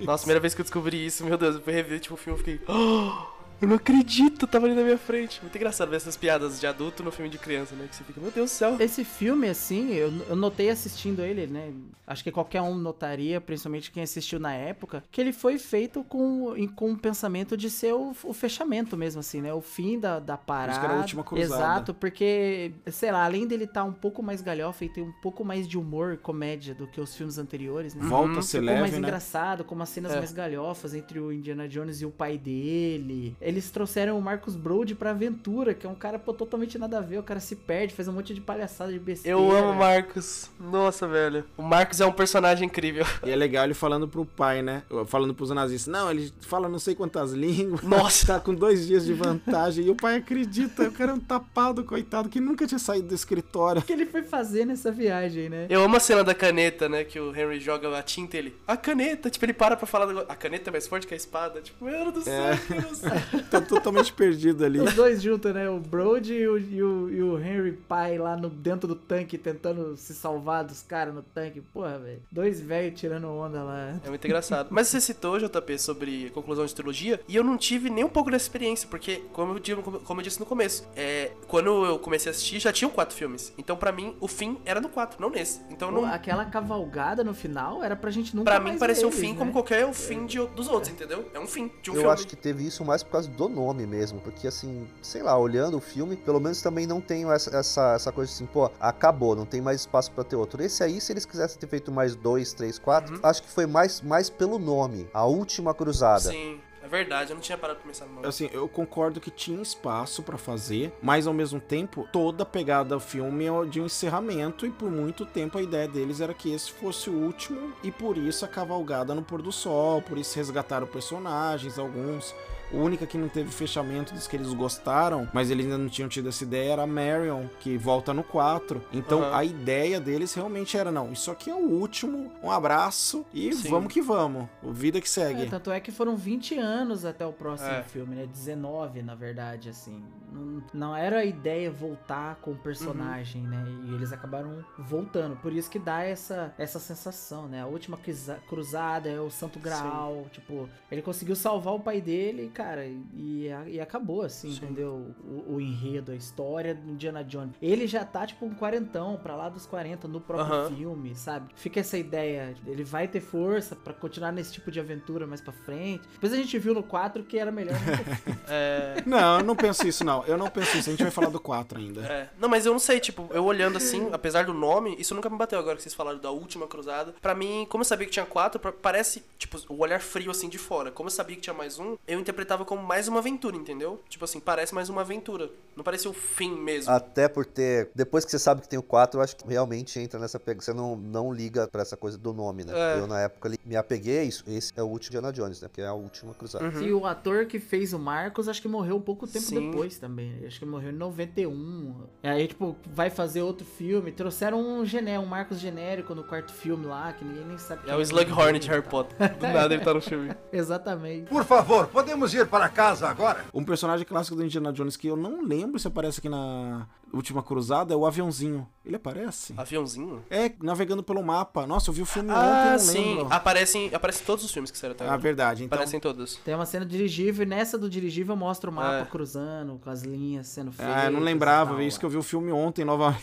Nossa, primeira vez que eu descobri isso, meu Deus, eu fui rever tipo, o filme e fiquei. [gasps] [laughs] "Oh, eu não acredito, tava ali na minha frente. Muito engraçado ver essas piadas de adulto no filme de criança, né? Que você fica, meu Deus do céu. Esse filme, assim, eu, eu notei assistindo ele, né? Acho que qualquer um notaria, principalmente quem assistiu na época, que ele foi feito com, com o pensamento de ser o, o fechamento mesmo, assim, né? O fim da, da parada. Era a última cruzada. Exato, porque, sei lá, além dele estar um pouco mais galhofa e ter um pouco mais de humor, comédia do que os filmes anteriores, né? Volta a ser Ficou mais leve, né? engraçado, com umas cenas É. mais galhofas entre o Indiana Jones e o pai dele. Eles trouxeram o Marcos Brody pra aventura, que é um cara pô, totalmente nada a ver. O cara se perde, faz um monte de palhaçada de besteira. Eu amo o Marcos. Nossa, velho. O Marcos é um personagem incrível. E é legal ele falando pro pai, né? Falando pros nazistas. Não, ele fala não sei quantas línguas. Nossa. [laughs] tá com dois dias de vantagem. E o pai acredita. O cara é um tapado, coitado, que nunca tinha saído do escritório. O que ele foi fazer nessa viagem, né? Eu amo a cena da caneta, né? Que o Henry joga a tinta e ele. A caneta, tipo, ele para pra falar. do- A caneta é mais forte que a espada. Tipo, meu Deus do céu, É. meu Deus do céu. [laughs] [laughs] Tá totalmente perdido ali. Os dois juntos, né? O Brody e o, e o, e o Henry pai lá no, dentro do tanque, tentando se salvar dos caras no tanque. Porra, velho. Dois velhos tirando onda lá. É muito engraçado. Mas você citou, JP, sobre conclusão de trilogia, e eu não tive nem um pouco dessa experiência, porque, como eu, digo- como eu disse no começo, é, quando eu comecei a assistir, já tinham quatro filmes. Então, pra mim, o fim era no quatro, não nesse. Então, Pô, não, Aquela cavalgada no final era pra gente nunca pra mim, pareceu um fim eles, como né? qualquer o fim de, dos outros, entendeu? É um fim de um Eu filme. acho que teve isso mais por causa do nome mesmo, porque assim, sei lá, olhando o filme, pelo menos também não tem essa, essa, essa coisa assim, pô, acabou, não tem mais espaço pra ter outro. Esse aí, se eles quisessem ter feito mais dois, três, quatro, Uhum. acho que foi mais, mais pelo nome, A Última Cruzada. Sim, é verdade, eu não tinha parado pra pensar no nome. Assim, eu concordo que tinha espaço pra fazer, mas ao mesmo tempo, toda a pegada do filme é de um encerramento, e por muito tempo a ideia deles era que esse fosse o último, e por isso a cavalgada no pôr do sol, por isso resgataram personagens, alguns. A única que não teve fechamento dos que eles gostaram, mas eles ainda não tinham tido essa ideia, era a Marion, que volta no 4. Então Aham. a ideia deles realmente era: não, isso aqui é o último, um abraço e Sim. vamos que vamos. O vida que É, segue. tanto é que foram 20 anos até o próximo É. filme, né? 19, na verdade, assim. Não, não era a ideia voltar com o personagem, né? E eles acabaram voltando. Por isso que dá essa, essa sensação, né? A última cruza- cruzada é o Santo Graal. Tipo, ele conseguiu salvar o pai dele, cara, e, e acabou, assim, Sim. entendeu? O, o enredo, a história do Indiana Jones. Ele já tá, tipo, um quarentão, pra lá dos 40, no próprio filme, sabe? Fica essa ideia, ele vai ter força pra continuar nesse tipo de aventura mais pra frente. Depois a gente viu no 4 que era melhor. [laughs] É. Não, eu não penso isso, não. Eu não penso isso. A gente vai falar do 4 ainda. É. Não, mas eu não sei, tipo, eu olhando assim, apesar do nome, isso nunca me bateu agora que vocês falaram da última cruzada. Pra mim, como eu sabia que tinha quatro, parece, tipo, o olhar frio assim de fora. Como eu sabia que tinha mais um, eu interpretava como mais uma aventura, entendeu? Tipo assim, parece mais uma aventura. Não parecia o fim mesmo. Até por ter. Depois que você sabe que tem o 4, eu acho que realmente entra nessa pega. Você não, não liga pra essa coisa do nome, né? É. Eu, na época, me apeguei a isso. Esse é o último Diana Jones, né? Que é a última cruzada. Uhum. E o ator que fez o Marcos, acho que morreu um pouco tempo Sim. depois também. Acho que morreu em 91. E aí, tipo, vai fazer outro filme. Trouxeram um gené, um Marcos genérico no quarto filme lá, que ninguém nem sabe. É quem o Slughorn ele de Harry. Potter. Do nada ele tá no filme. [laughs] Exatamente. Por favor, podemos ir para casa agora? Um personagem clássico do Indiana Jones que eu não lembro se aparece aqui na Última Cruzada é o aviãozinho. Ele aparece? Aviãozinho? É, navegando pelo mapa. Nossa, eu vi o filme Ah, ontem, não sim. lembro. Aparecem, aparecem todos os filmes que saíram até Ah, agora. verdade. Então, Aparecem todos. Tem uma cena dirigível e nessa do dirigível mostra o mapa É. cruzando, com as linhas sendo feitas. ah, eu não lembrava. tal. É isso que eu vi o filme ontem novamente.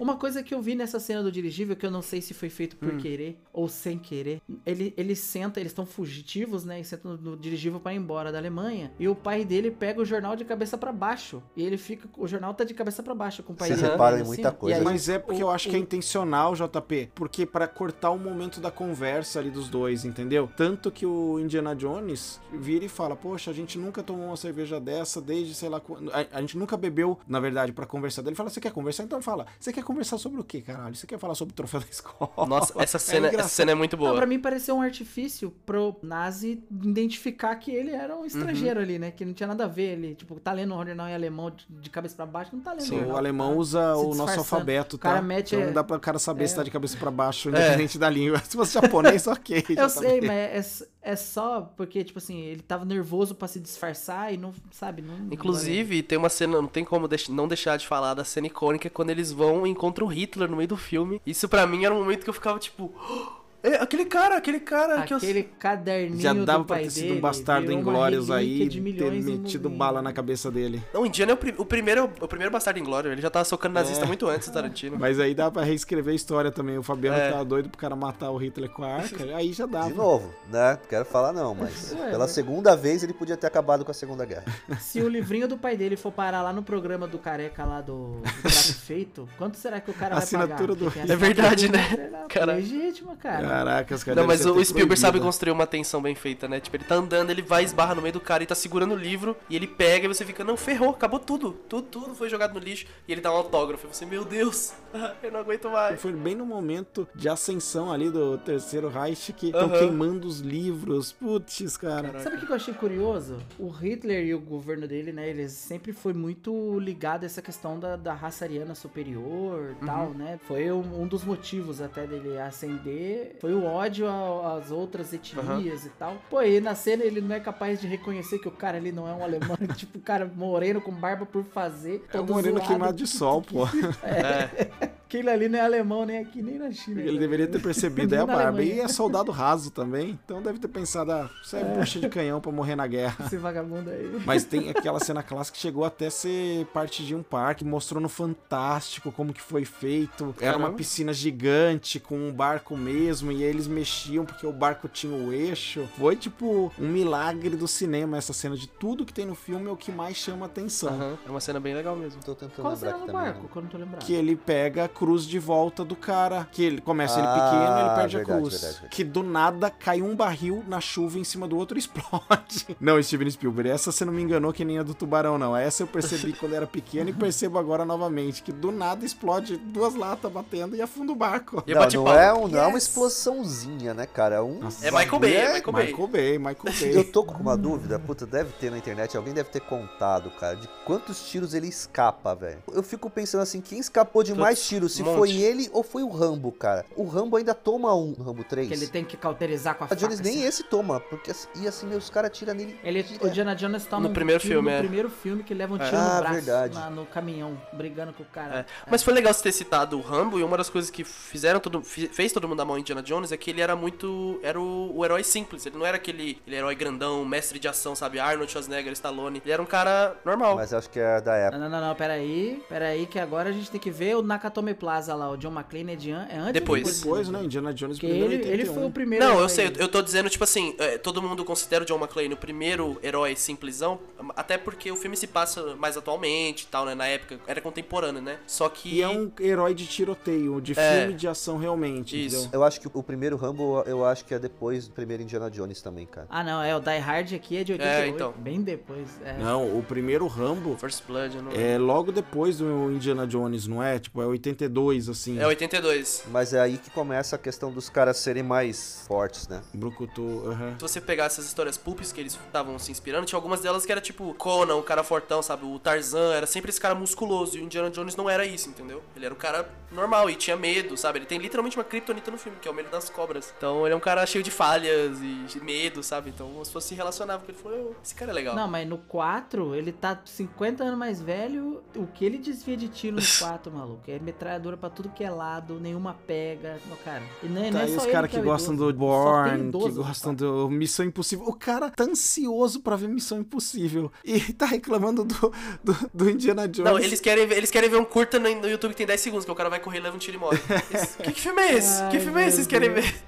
Uma coisa que eu vi nessa cena do dirigível, que eu não sei se foi feito Hum. por querer ou sem querer, ele, ele senta, eles estão fugitivos, né? E sentam no, no dirigível pra ir embora da Alemanha. E o pai dele pega o jornal de cabeça pra baixo. E ele fica. O jornal tá de cabeça pra baixo com o Vocês reparam em assim, muita e coisa. aí Mas é porque o- eu acho que é o- intencional, JP. Porque pra cortar o momento da conversa ali dos dois, entendeu? Tanto que o Indiana Jones vira e fala: Poxa, a gente nunca tomou uma cerveja dessa desde sei lá quando. A, a gente nunca bebeu, na verdade, pra conversar. Ele fala: Você quer conversar? Então fala. Você quer conversar sobre o quê, caralho? Você quer falar sobre o troféu da escola? Nossa, [laughs] essa cena, essa engraçado. cena é muito Não, boa. pra mim pareceu um artifício pro nazi identificar que ele era um estrangeiro ali, né? Que não tinha nada a ver. Ele, tipo, tá lendo o jornal em alemão de, de cabeça pra baixo, não tá lendo Sim, o alemão tá usa se o nosso alfabeto, tá? mete, então é- não dá pra cara saber se é. tá de cabeça pra baixo, independente da língua. [laughs] Se fosse japonês, ok. Eu sei, mas é, é só porque, tipo assim, ele tava nervoso pra se disfarçar e não, sabe, não... Inclusive, tem uma cena, não tem como deix- não deixar de falar da cena icônica quando eles vão e encontram o Hitler no meio do filme. Isso pra mim era um momento que eu ficava tipo. [gasps] É, aquele cara, aquele cara que eu. Aquele caderninho Já dava do pra pai ter sido dele um bastardo inglórios aí e ter metido bala na cabeça dele. Não, o Indiana é o, pri- o primeiro, o primeiro bastardo inglório. Ele já tava socando nazista É. muito antes do Tarantino. Mas aí dá pra reescrever a história também. O Fabiano É. tava doido pro cara matar o Hitler com a [laughs] arca. Aí já dava. De novo, né? Quero falar não, mas Ué, [laughs] pela mas- segunda vez ele podia ter acabado com a Segunda Guerra. [laughs] Se o livrinho do pai dele for parar lá no programa do careca lá do, do Prato Feito, quanto será que o cara A vai pagar? assinatura do- Porque tem É verdade, né? do- Cara. Legítima, cara. Caraca, os caras Não, mas o Spielberg sabe proibido. construir uma tensão bem feita, né? Tipo, ele tá andando, ele vai, esbarra no meio do cara e tá segurando o livro, e ele pega e você fica, não, ferrou, acabou tudo. Tudo, tudo foi jogado no lixo. E ele dá um autógrafo. E você, meu Deus, [laughs] eu não aguento mais. Foi bem no momento de ascensão ali do terceiro Reich que estão Aham. queimando os livros. Putz, cara. Sabe o que eu achei curioso? O Hitler e o governo dele, né? Eles sempre foi muito ligado a essa questão da, da raça ariana superior e tal, né? Foi um, um dos motivos até dele ascender. Foi o ódio às outras etnias e tal. Pô, e na cena ele não é capaz de reconhecer que o cara ali não é um alemão. [laughs] tipo, o cara moreno com barba por fazer. É todo moreno zoado. queimado de sol, pô. [laughs] Aquele ali não é alemão nem aqui nem na China. Ele né? deveria ter percebido. É a barba. E Alemanha. é soldado raso também. Então deve ter pensado, ah, isso é bucha de canhão pra morrer na guerra. Esse vagabundo aí. Mas tem aquela cena clássica que chegou até ser parte de um parque, mostrou no Fantástico como que foi feito. Era uma piscina gigante com um barco mesmo, e aí eles mexiam porque o barco tinha o eixo. Foi tipo um milagre do cinema essa cena de tudo que tem no filme é o que mais chama atenção. Aham, É uma cena bem legal mesmo. Tô tentando Qual lembrar no também. barco? Que eu não tô lembrando. Que ele pega, cruz de volta do cara. Que ele começa ele Ah, pequeno, ele perde verdade, a cruz. verdade, verdade. Que do nada cai um barril na chuva em cima do outro e [laughs] explode. Não, Steven Spielberg, essa você não me enganou que nem a do tubarão, não. Essa eu percebi [laughs] quando era pequeno e percebo agora novamente. Que do nada explode duas latas batendo e afunda o barco. E Não, não é, um, não é uma Yes. Explosãozinha, né, cara? É um. Nossa. É Michael Bay, é É, Michael Bay. Michael Bay, Michael [laughs] Bay. Eu tô com uma dúvida, puta, deve ter na internet, alguém deve ter contado, cara, de quantos tiros ele escapa, velho. Eu fico pensando assim, quem escapou de mais tiros, se um monte. foi ele ou foi o Rambo, cara? O Rambo ainda toma um no Rambo 3. Que ele tem que cauterizar com a A faca. Jones nem assim. esse toma, porque assim, e assim, meus caras atiram nele. Ele, o Diana Jones toma No um primeiro tiro filme, no é. primeiro filme que leva um tiro Ah, no braço verdade. na- no caminhão, brigando com o cara. É. Mas foi legal você ter citado o Rambo, e uma das coisas que fizeram todo, fez todo mundo amar o Indiana Jones é que ele era muito. Era o, o herói simples. Ele não era aquele, aquele herói grandão, mestre de ação, sabe? Arnold Schwarzenegger, Stallone. Ele era um cara normal. Mas acho que é da época. Não, não, não, não, peraí. Peraí, que agora a gente tem que ver o Nakatomi Plaza lá, o John McClane é, de an- é antes Depois. depois? Depois, né? Indiana Jones primeiro ele, ele 81. foi o primeiro. Não, eu sei, eu- eu tô dizendo, tipo assim, é, todo mundo considera o John McClane o primeiro herói simplesão, até porque o filme se passa mais atualmente e tal, né? Na época era contemporâneo, né? Só que. E é um herói de tiroteio, de É. filme de ação realmente, Isso. entendeu? Eu acho que o primeiro Rambo, eu acho que é depois do primeiro Indiana Jones também, cara. Ah, não, é o Die Hard aqui é de 88. É, então. Bem depois. É. Não, o primeiro Rambo First Blood, eu não é logo depois do Indiana Jones, não é? Tipo, é 82, assim. É 82. Mas é aí que começa a questão dos caras serem mais fortes, né? Brucutu, aham. Se você pegar essas histórias pulps que eles estavam se inspirando, tinha algumas delas que era tipo Conan, o cara fortão, sabe? O Tarzan, era sempre esse cara musculoso. E o Indiana Jones não era isso, entendeu? Ele era um cara normal e tinha medo, sabe? Ele tem literalmente uma criptonita no filme, que é o medo das cobras. Então ele é um cara cheio de falhas e de medo, sabe? Então as pessoas se relacionavam com ele. Falou, "Oh, esse cara é legal. Não, mas no 4, ele tá 50 anos mais velho. O que ele desvia de tiro no [laughs] 4, maluco? É metralhadora pra tudo que é lado, nenhuma pega. Não, cara. E não, é- não Tá é aí só os ele caras que é gostam idoso. do Born, que gostam do Missão Impossível. O cara tá ansioso pra ver Missão Impossível. [laughs] E tá reclamando do, do, do Indiana Jones. Não, eles querem, ver- eles querem ver um curta no, no YouTube que tem 10 segundos, que o cara vai correr, leva um tiro e morre. [laughs] Esse- que, que filme é esse? que Ai, filme é esse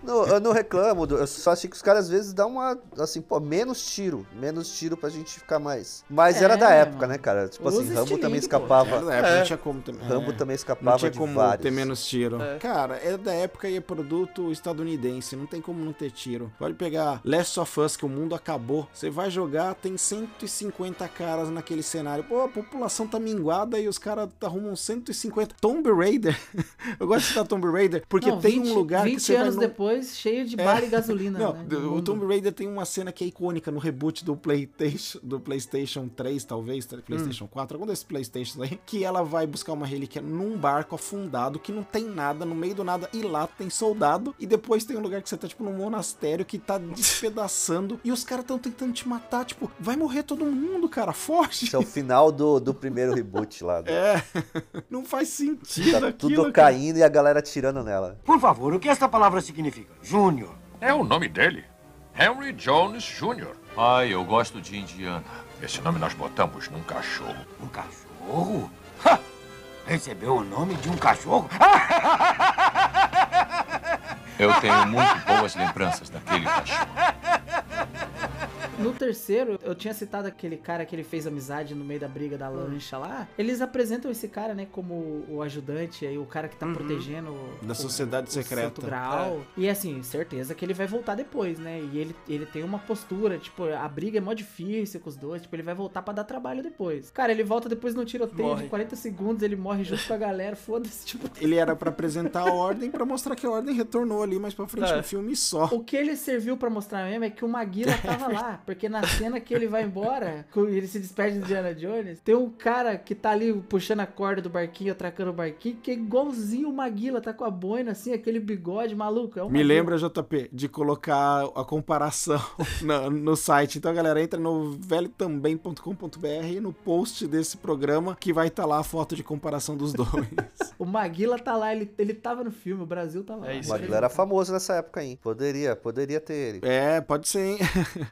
Não, eu não reclamo, do- eu só achei que os caras às vezes dão uma, assim, pô, menos tiro, menos tiro pra gente ficar mais. Mas É, era da época, mano. né, cara? Tipo Usa assim, Rambo também pô. escapava. Era da época, É. não tinha como também. Rambo é. também Não escapava tinha de como vários. ter menos tiro. É. Cara, é da época e é produto estadunidense. Não tem como não ter tiro. Pode pegar Last of Us, que o mundo acabou. Você vai jogar, tem 150 caras naquele cenário. Pô, a população tá minguada e os caras arrumam 150. Tomb Raider. [laughs] Eu gosto de citar Tomb Raider porque Não, tem 20 um lugar 20 que você anos no... depois, cheio de É. bala e gasolina. Não, né, do- o. Tomb Raider tem uma cena que é icônica no reboot do PlayStation, do PlayStation 3, talvez, PlayStation 4, algum desses PlayStations aí, que ela vai buscar uma relíquia num barco afundado que não tem nada, no meio do nada, e lá tem soldado, e depois tem um lugar que você tá tipo num monastério que tá [laughs] despedaçando, e os caras tão tentando te matar, tipo, vai morrer todo mundo, cara, foge. Esse é o final do, do primeiro reboot lá. [laughs] É, não faz sentido Tá aquilo, tudo cara. caindo e a galera tirando nela. Por favor, o que esta palavra significa? Júnior. É o nome dele. Henry Jones Jr. Pai, eu gosto de Indiana. Esse nome nós botamos num cachorro. Um cachorro? Ha! Recebeu o nome de um cachorro? Eu tenho muito boas lembranças daquele cachorro. [laughs] No terceiro, eu tinha citado aquele cara que ele fez amizade no meio da briga da lancha lá. Eles apresentam esse cara, né, como o ajudante, aí o cara que tá protegendo o- Da o- sociedade o secreta. Santo Graal. E assim, certeza que ele vai voltar depois, né? E ele, ele tem uma postura, tipo, a briga é mó difícil com os dois, tipo, ele vai voltar pra dar trabalho depois. Cara, ele volta depois no tiroteio Morre. de 40 segundos, ele morre junto com a galera, [laughs] foda-se, tipo. Ele era pra apresentar a ordem, pra mostrar que a ordem retornou ali mais pra frente É. no filme só. O que ele serviu pra mostrar mesmo é que o Maguila tava lá. Porque na cena que ele vai embora, [laughs] que ele se despede de Indiana Jones, tem um cara que tá ali puxando a corda do barquinho, atracando o barquinho, que é igualzinho o Maguila, tá com a boina assim, aquele bigode maluco. É Me Maguila. lembra, JP, de colocar a comparação [laughs] no, no site. Então, galera, entra no velhotambém.com.br e no post desse programa que vai estar lá a foto de comparação dos [laughs] dois. O Maguila tá lá, ele, ele tava no filme, o Brasil tava lá. É isso O Maguila era famoso nessa época, hein? Poderia, poderia ter ele. é, pode ser, hein?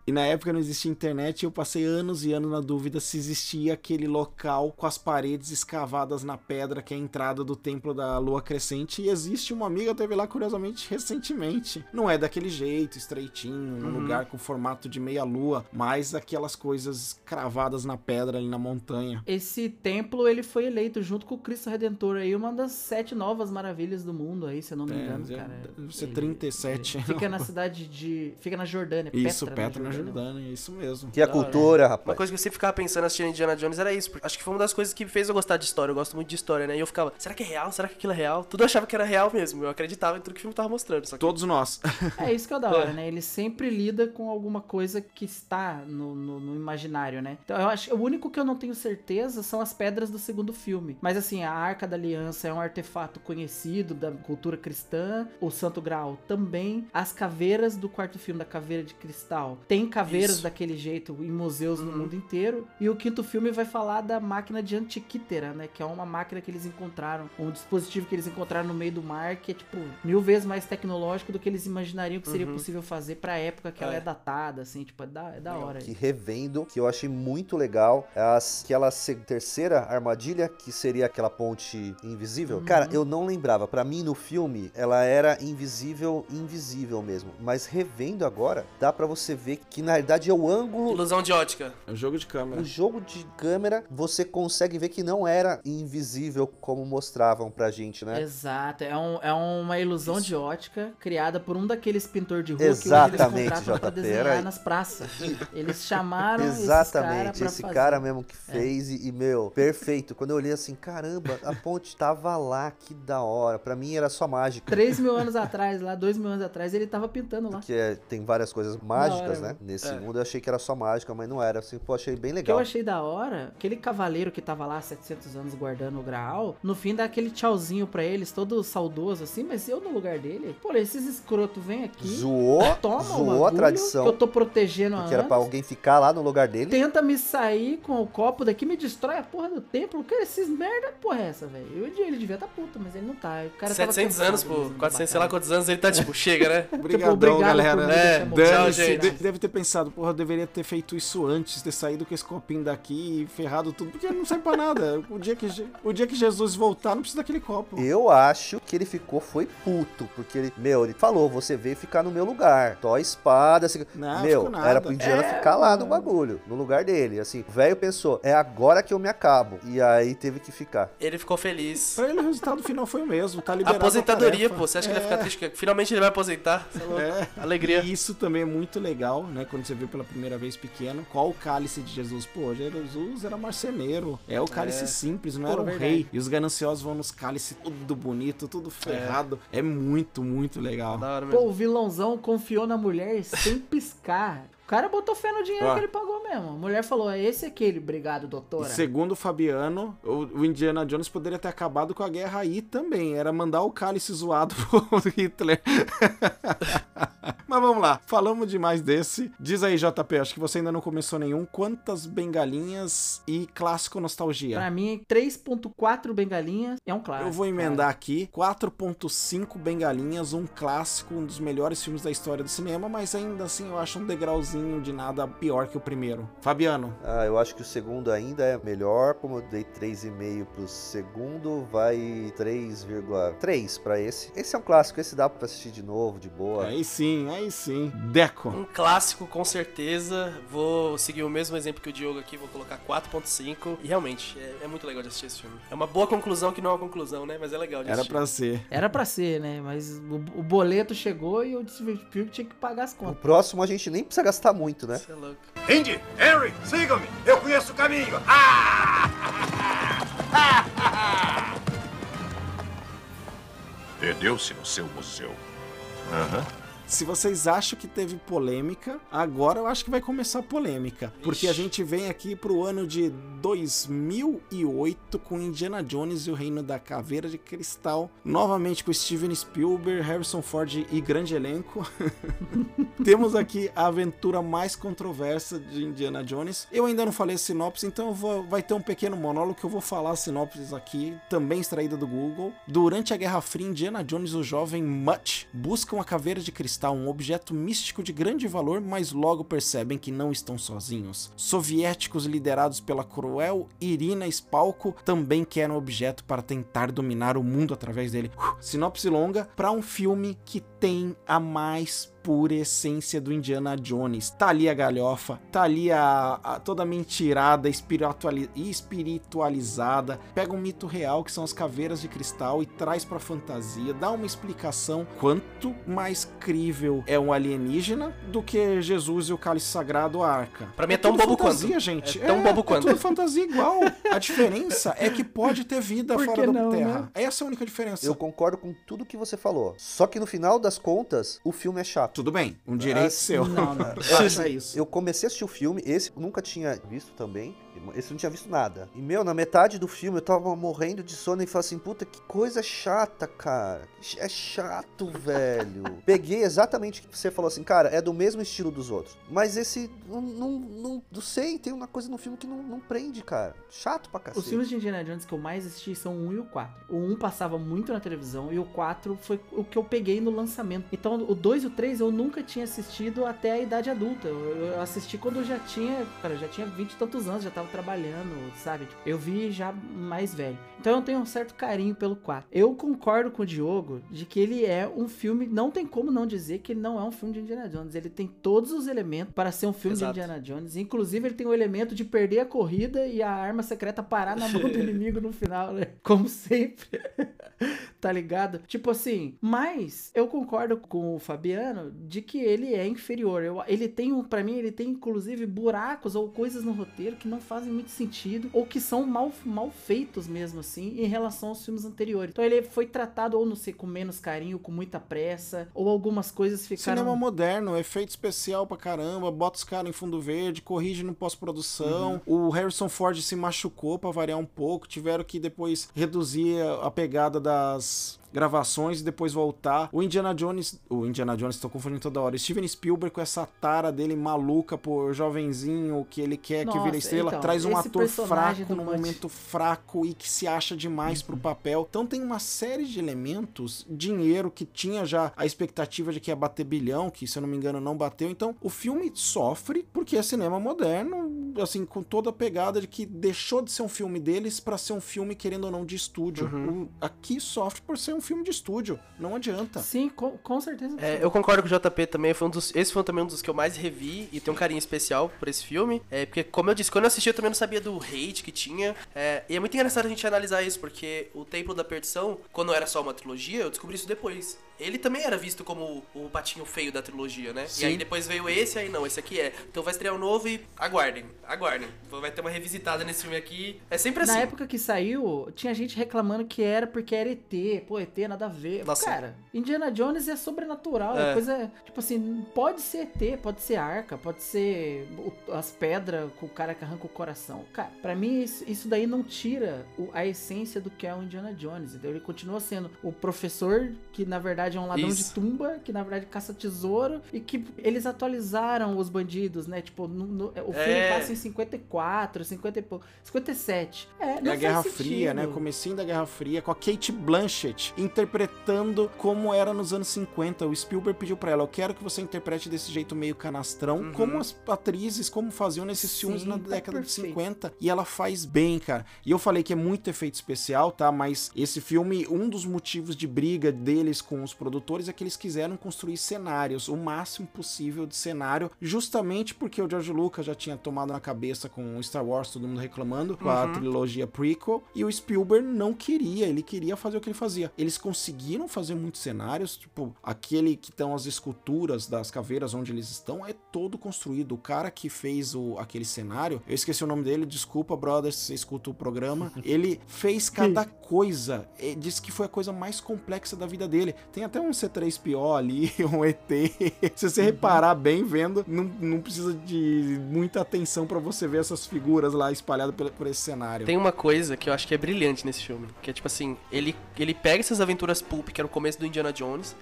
E na época época não existia internet e eu passei anos e anos na dúvida se existia aquele local com as paredes escavadas na pedra que é a entrada do templo da lua crescente. E existe uma amiga teve lá curiosamente recentemente. Não é daquele jeito, estreitinho, num Uhum. lugar com formato de meia lua, mas aquelas coisas cravadas na pedra ali na montanha. Esse templo, ele foi eleito junto com o Cristo Redentor aí, uma das sete novas maravilhas do mundo aí, se eu não me É, engano, deve- cara. deve ser Ele- 37. ele Fica [laughs] na cidade de... Fica na Jordânia, Isso, Petra, Petra na Jordânia, isso mesmo. Que é a cultura, Uma rapaz. coisa que eu sempre ficava pensando assistindo Indiana Jones era isso, porque acho que foi uma das coisas que fez eu gostar de história. Eu gosto muito de história, né? E eu ficava, será que é real? Será que aquilo é real? Tudo eu achava que era real mesmo. Eu acreditava em tudo que o filme tava mostrando. Só que Todos nós. [laughs] É isso que é da hora, né? Ele sempre lida com alguma coisa que está no, no- no imaginário, né? Então eu acho o único que eu não tenho certeza são as pedras do segundo filme. Mas assim, a Arca da Aliança é um artefato conhecido da cultura cristã, o Santo Graal também, as caveiras do quarto filme da Caveira de Cristal. Tem caveiras Daquele jeito em museus no Uhum. mundo inteiro. E o quinto filme vai falar da máquina de Antikythera, né? Que é uma máquina que eles encontraram, um dispositivo que eles encontraram no meio do mar, que é tipo mil vezes mais tecnológico do que eles imaginariam que seria Uhum. possível fazer pra época que ela É. é datada, assim, tipo, é da, é da hora. que revendo, que eu achei muito legal, é as, aquela terceira armadilha, que seria aquela ponte invisível. Uhum. Cara, eu não lembrava. Pra mim, no filme, ela era invisível, invisível mesmo. Mas revendo agora, dá pra você ver que na verdade é o ângulo. ilusão de ótica. É um jogo de câmera. No jogo de câmera, você consegue ver que não era invisível como mostravam pra gente, né? Exato, é, um- é uma ilusão de ótica criada por um daqueles pintores de rua Exatamente, que eles contratam pra JP, desenhar era- nas praças. Eles chamaram Exatamente, esse cara, esse pra cara fazer. É. mesmo que fez e, e, meu, perfeito. Quando eu olhei assim, caramba, a ponte tava lá, que da hora. Pra mim era só mágica. 3 mil anos atrás, lá, 2 mil anos atrás, ele tava pintando lá. Que é- tem várias coisas mágicas, hora, né? Nesse É. eu achei que era só mágica, mas não era. Assim, pô, achei bem O que eu legal. achei da hora, aquele cavaleiro que tava lá há 700 anos guardando o Graal, no fim dá aquele tchauzinho pra eles, todo saudoso assim, mas eu no lugar dele, pô, esses escroto vem aqui, Zoou, toma o zoou a tradição. que eu tô protegendo Que era pra alguém ficar lá no lugar dele. tenta me sair com o copo daqui, me destrói a porra do templo, cara, esses merda, porra é essa, velho? Eu Ele devia tá puto, mas ele não tá, o cara tava 700 cansado anos, pô. mesmo da 400, sei lá quantos anos ele tá, tipo, chega, né? [laughs] Obrigadão, obrigado galera. É, gente. De- Deve ter pensado, porra, eu deveria ter feito isso antes, ter saído com esse copinho daqui e ferrado tudo, porque não sai pra nada. O dia que, o dia que Jesus voltar, não precisa daquele copo. Eu acho que ele ficou, foi puto. Porque ele, meu, ele falou: você veio ficar no meu lugar. Tó a espada. Assim, Não, meu, era pro Indiana É, ficar lá no bagulho, no lugar dele. Assim, o velho pensou: é agora que eu me acabo. E aí teve que ficar. Ele ficou feliz. Pra ele, o resultado final foi o mesmo, tá liberado. a Aposentadoria, pô. Você acha que ele vai É. ficar triste? que Finalmente ele vai aposentar. É. É. Alegria. E isso também é muito legal, né? Quando você vê pela primeira vez pequeno, qual o cálice de Jesus? Pô, Jesus era marceneiro. É o cálice É. simples, não Pô, era um verdade. rei. E os gananciosos vão nos cálices tudo bonito, tudo ferrado. É, muito, muito legal. Pô, o vilãozão confiou na mulher sem [laughs] piscar. O cara botou fé no dinheiro Ó. que ele pagou mesmo. A mulher falou: é esse aquele, obrigado, doutora. segundo o Fabiano, o, o Indiana Jones poderia ter acabado com a guerra aí também. Era mandar o cálice zoado [laughs] pro Hitler. [laughs] Mas vamos lá, falamos demais desse. Diz aí, JP, acho que você ainda não começou nenhum. Quantas bengalinhas e clássico nostalgia? Pra mim, 3.4 bengalinhas é um clássico. Eu vou emendar aqui 4.5 bengalinhas, um clássico, um dos melhores filmes da história do cinema, mas ainda assim eu acho um degrauzinho de nada pior que o primeiro. Fabiano, Ah, eu acho que o segundo ainda é melhor. Como eu dei 3,5 pro segundo, vai 3,3 pra esse. Esse é um clássico, esse dá pra assistir de novo, de boa. aí sim, aí sim. Deco. Um clássico, com certeza. Vou seguir o mesmo exemplo que o Diogo aqui, vou colocar 4.5. E realmente, é, é muito legal de assistir esse filme. É uma boa conclusão que não é uma conclusão, né? Mas é legal de Era assistir. pra ser. Era pra ser, né? Mas o, o boleto chegou e eu disse que tinha que pagar as O contas. próximo a gente nem precisa gastar muito, né? Você é louco. Indy, Henry, sigam-me. Eu conheço o caminho. Ah! [laughs] Perdeu-se no seu museu. Aham. Se vocês acham que teve polêmica, agora eu acho que vai começar a polêmica. Porque a gente vem aqui pro ano de 2008 com Indiana Jones e o Reino da Caveira de Cristal. Novamente com Steven Spielberg, Harrison Ford e grande elenco. [laughs] Temos aqui a aventura mais controversa de Indiana Jones. Eu ainda não falei a sinopse, então vou- vai ter um pequeno monólogo que eu vou falar a sinopse aqui, também extraída do Google. Durante a Guerra Fria, Indiana Jones e o jovem Mutt buscam a caveira de cristal cristal um objeto místico de grande valor, mas logo percebem que não estão sozinhos. Soviéticos liderados pela cruel Irina Spalko também querem um objeto para tentar dominar o mundo através dele. Uh, sinopse longa para um filme que tem a mais pura essência do Indiana Jones. Tá ali a galhofa, tá ali a, a toda mentirada espirituali espiritualizada. Pega um mito real que são as caveiras de cristal e traz pra fantasia, dá uma explicação quanto mais crível é um alienígena do que Jesus e o cálice sagrado a arca. Pra mim é, tão bobo fantasia, quanto. gente. É tão bobo quanto. É tudo fantasia igual. A diferença é que pode ter vida Por fora da não, Terra. né? Essa é a única diferença. Eu concordo com tudo que você falou. Só que no final das contas, o filme é chato. Tudo bem, um direito Ah, seu. não, não. [laughs] Isso. Eu comecei a assistir o filme, esse nunca tinha visto também. Esse eu não tinha visto nada. E, meu, na metade do filme eu tava morrendo de sono e falei assim, puta, que coisa chata, cara. É chato, velho. [laughs] Peguei exatamente o que você falou assim, cara, é do mesmo estilo dos outros. Mas esse, não, não, não, não sei, tem uma coisa no filme que não, não prende, cara. Chato pra cacete. Os filmes de Indiana Jones que eu mais assisti são o 1 e o 4. O 1 passava muito na televisão e o 4 foi o que eu peguei no lançamento. Então o 2 e o 3 eu nunca tinha assistido até a idade adulta. Eu, eu assisti quando eu já tinha, cara, eu já tinha 20 e tantos anos, já tava trabalhando, sabe? Tipo, Eu vi já mais velho. Então eu tenho um certo carinho pelo 4. Eu concordo com o Diogo de que ele é um filme, não tem como não dizer que ele não é um filme de Indiana Jones. Ele tem todos os elementos para ser um filme Exato. de Indiana Jones. Inclusive ele tem o elemento de perder a corrida e a arma secreta parar na mão do [laughs] inimigo no final, né? Como sempre. [laughs] tá ligado? Tipo assim, mas eu concordo com o Fabiano de que ele é inferior. Eu, ele tem um, para mim, ele tem inclusive buracos ou coisas no roteiro que não fazem muito sentido ou que são mal, mal feitos mesmo assim em relação aos filmes anteriores. Então ele foi tratado ou não sei com menos carinho, com muita pressa, ou algumas coisas ficaram Cinema moderno, efeito especial pra caramba, bota os caras em fundo verde, corrige no pós-produção. O Harrison Ford se machucou pra variar um pouco, tiveram que depois reduzir a pegada das gravações e depois voltar. O Indiana Jones, o Indiana Jones, tô confundindo toda hora. Steven Spielberg com essa tara dele maluca por jovenzinho que ele quer que Nossa, vire estrela, então, traz um ator fraco Bud- momento fraco e que se acha demais pro papel. Então tem uma série de elementos, dinheiro que tinha já a expectativa de que ia bater bilhão, que se eu não me engano não bateu. Então o filme sofre porque é cinema moderno, assim, com toda a pegada de que deixou de ser um filme deles pra ser um filme querendo ou não de estúdio. O- aqui sofre por ser um filme de estúdio, não adianta. Sim, com, com certeza. É, eu concordo com o JP também, foi um dos, esse foi também um dos que eu mais revi e tenho um carinho especial por esse filme. É, porque, como eu disse, quando eu assisti eu também não sabia do hate que tinha. É, e é muito engraçado a gente analisar isso, porque o Templo da Perdição, quando era só uma trilogia, eu descobri isso depois. Ele também era visto como o patinho feio da trilogia, né? Sim. E aí depois veio esse, aí não, esse aqui é. Então vai estrear um novo e aguardem, aguardem. Vai ter uma revisitada nesse filme aqui. É sempre assim. Na época que saiu, tinha gente reclamando que era porque era ET. Pô, ET nada a ver. Nossa. Cara, Indiana Jones é sobrenatural. É. É. coisa. Tipo assim, pode ser ET, pode ser arca, pode ser as pedras com o cara que arranca o coração. Cara, pra mim isso, daí não tira a essência do que é o Indiana Jones. Então ele continua sendo o professor que na verdade é um ladrão Isso. de tumba, que na verdade caça tesouro e que eles atualizaram os bandidos, né? Tipo, no- no- o filme É. passa em 54, 50 e pouco. 57. É, É não a Guerra faz Fria, sentido. né? Comecinho da Guerra Fria, com a Kate Blanchett interpretando como era nos anos 50. O Spielberg pediu pra ela: Eu quero que você interprete desse jeito meio canastrão, Uhum. como as atrizes, como faziam nesses Sim, filmes na tá década de perfeito. 50. E ela faz bem, cara. E eu falei que é muito efeito especial, tá? Mas esse filme, um dos motivos de briga deles com os produtores é que eles quiseram construir cenários, o máximo possível de cenário, justamente porque o George Lucas já tinha tomado na cabeça com o Star Wars, todo mundo reclamando, com a trilogia prequel, e o Spielberg não queria, ele queria fazer o que ele fazia. Eles conseguiram fazer muitos cenários, tipo, aquele que estão as esculturas das caveiras onde eles estão, é todo construído. O cara que fez o, aquele cenário, eu esqueci o nome dele, desculpa, brothers, se você escuta o programa, [laughs] ele fez cada coisa, disse que foi a coisa mais complexa da vida dele. Tem até um C3PO ali, [laughs] um ET. Se você reparar bem vendo, não, não precisa de muita atenção pra você ver essas figuras lá espalhadas por, por esse cenário. Tem uma coisa que eu acho que é brilhante nesse filme, que é tipo assim, ele, ele pega essas aventuras pulp, que era o começo do Indiana Jones,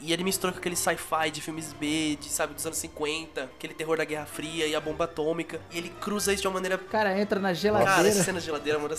e ele mistura com aquele sci-fi de filmes B, de, sabe, dos anos 50, aquele terror da Guerra Fria e a bomba atômica, e ele cruza isso de uma maneira... Cara entra na Cara, geladeira. essa cena de geladeira, mano,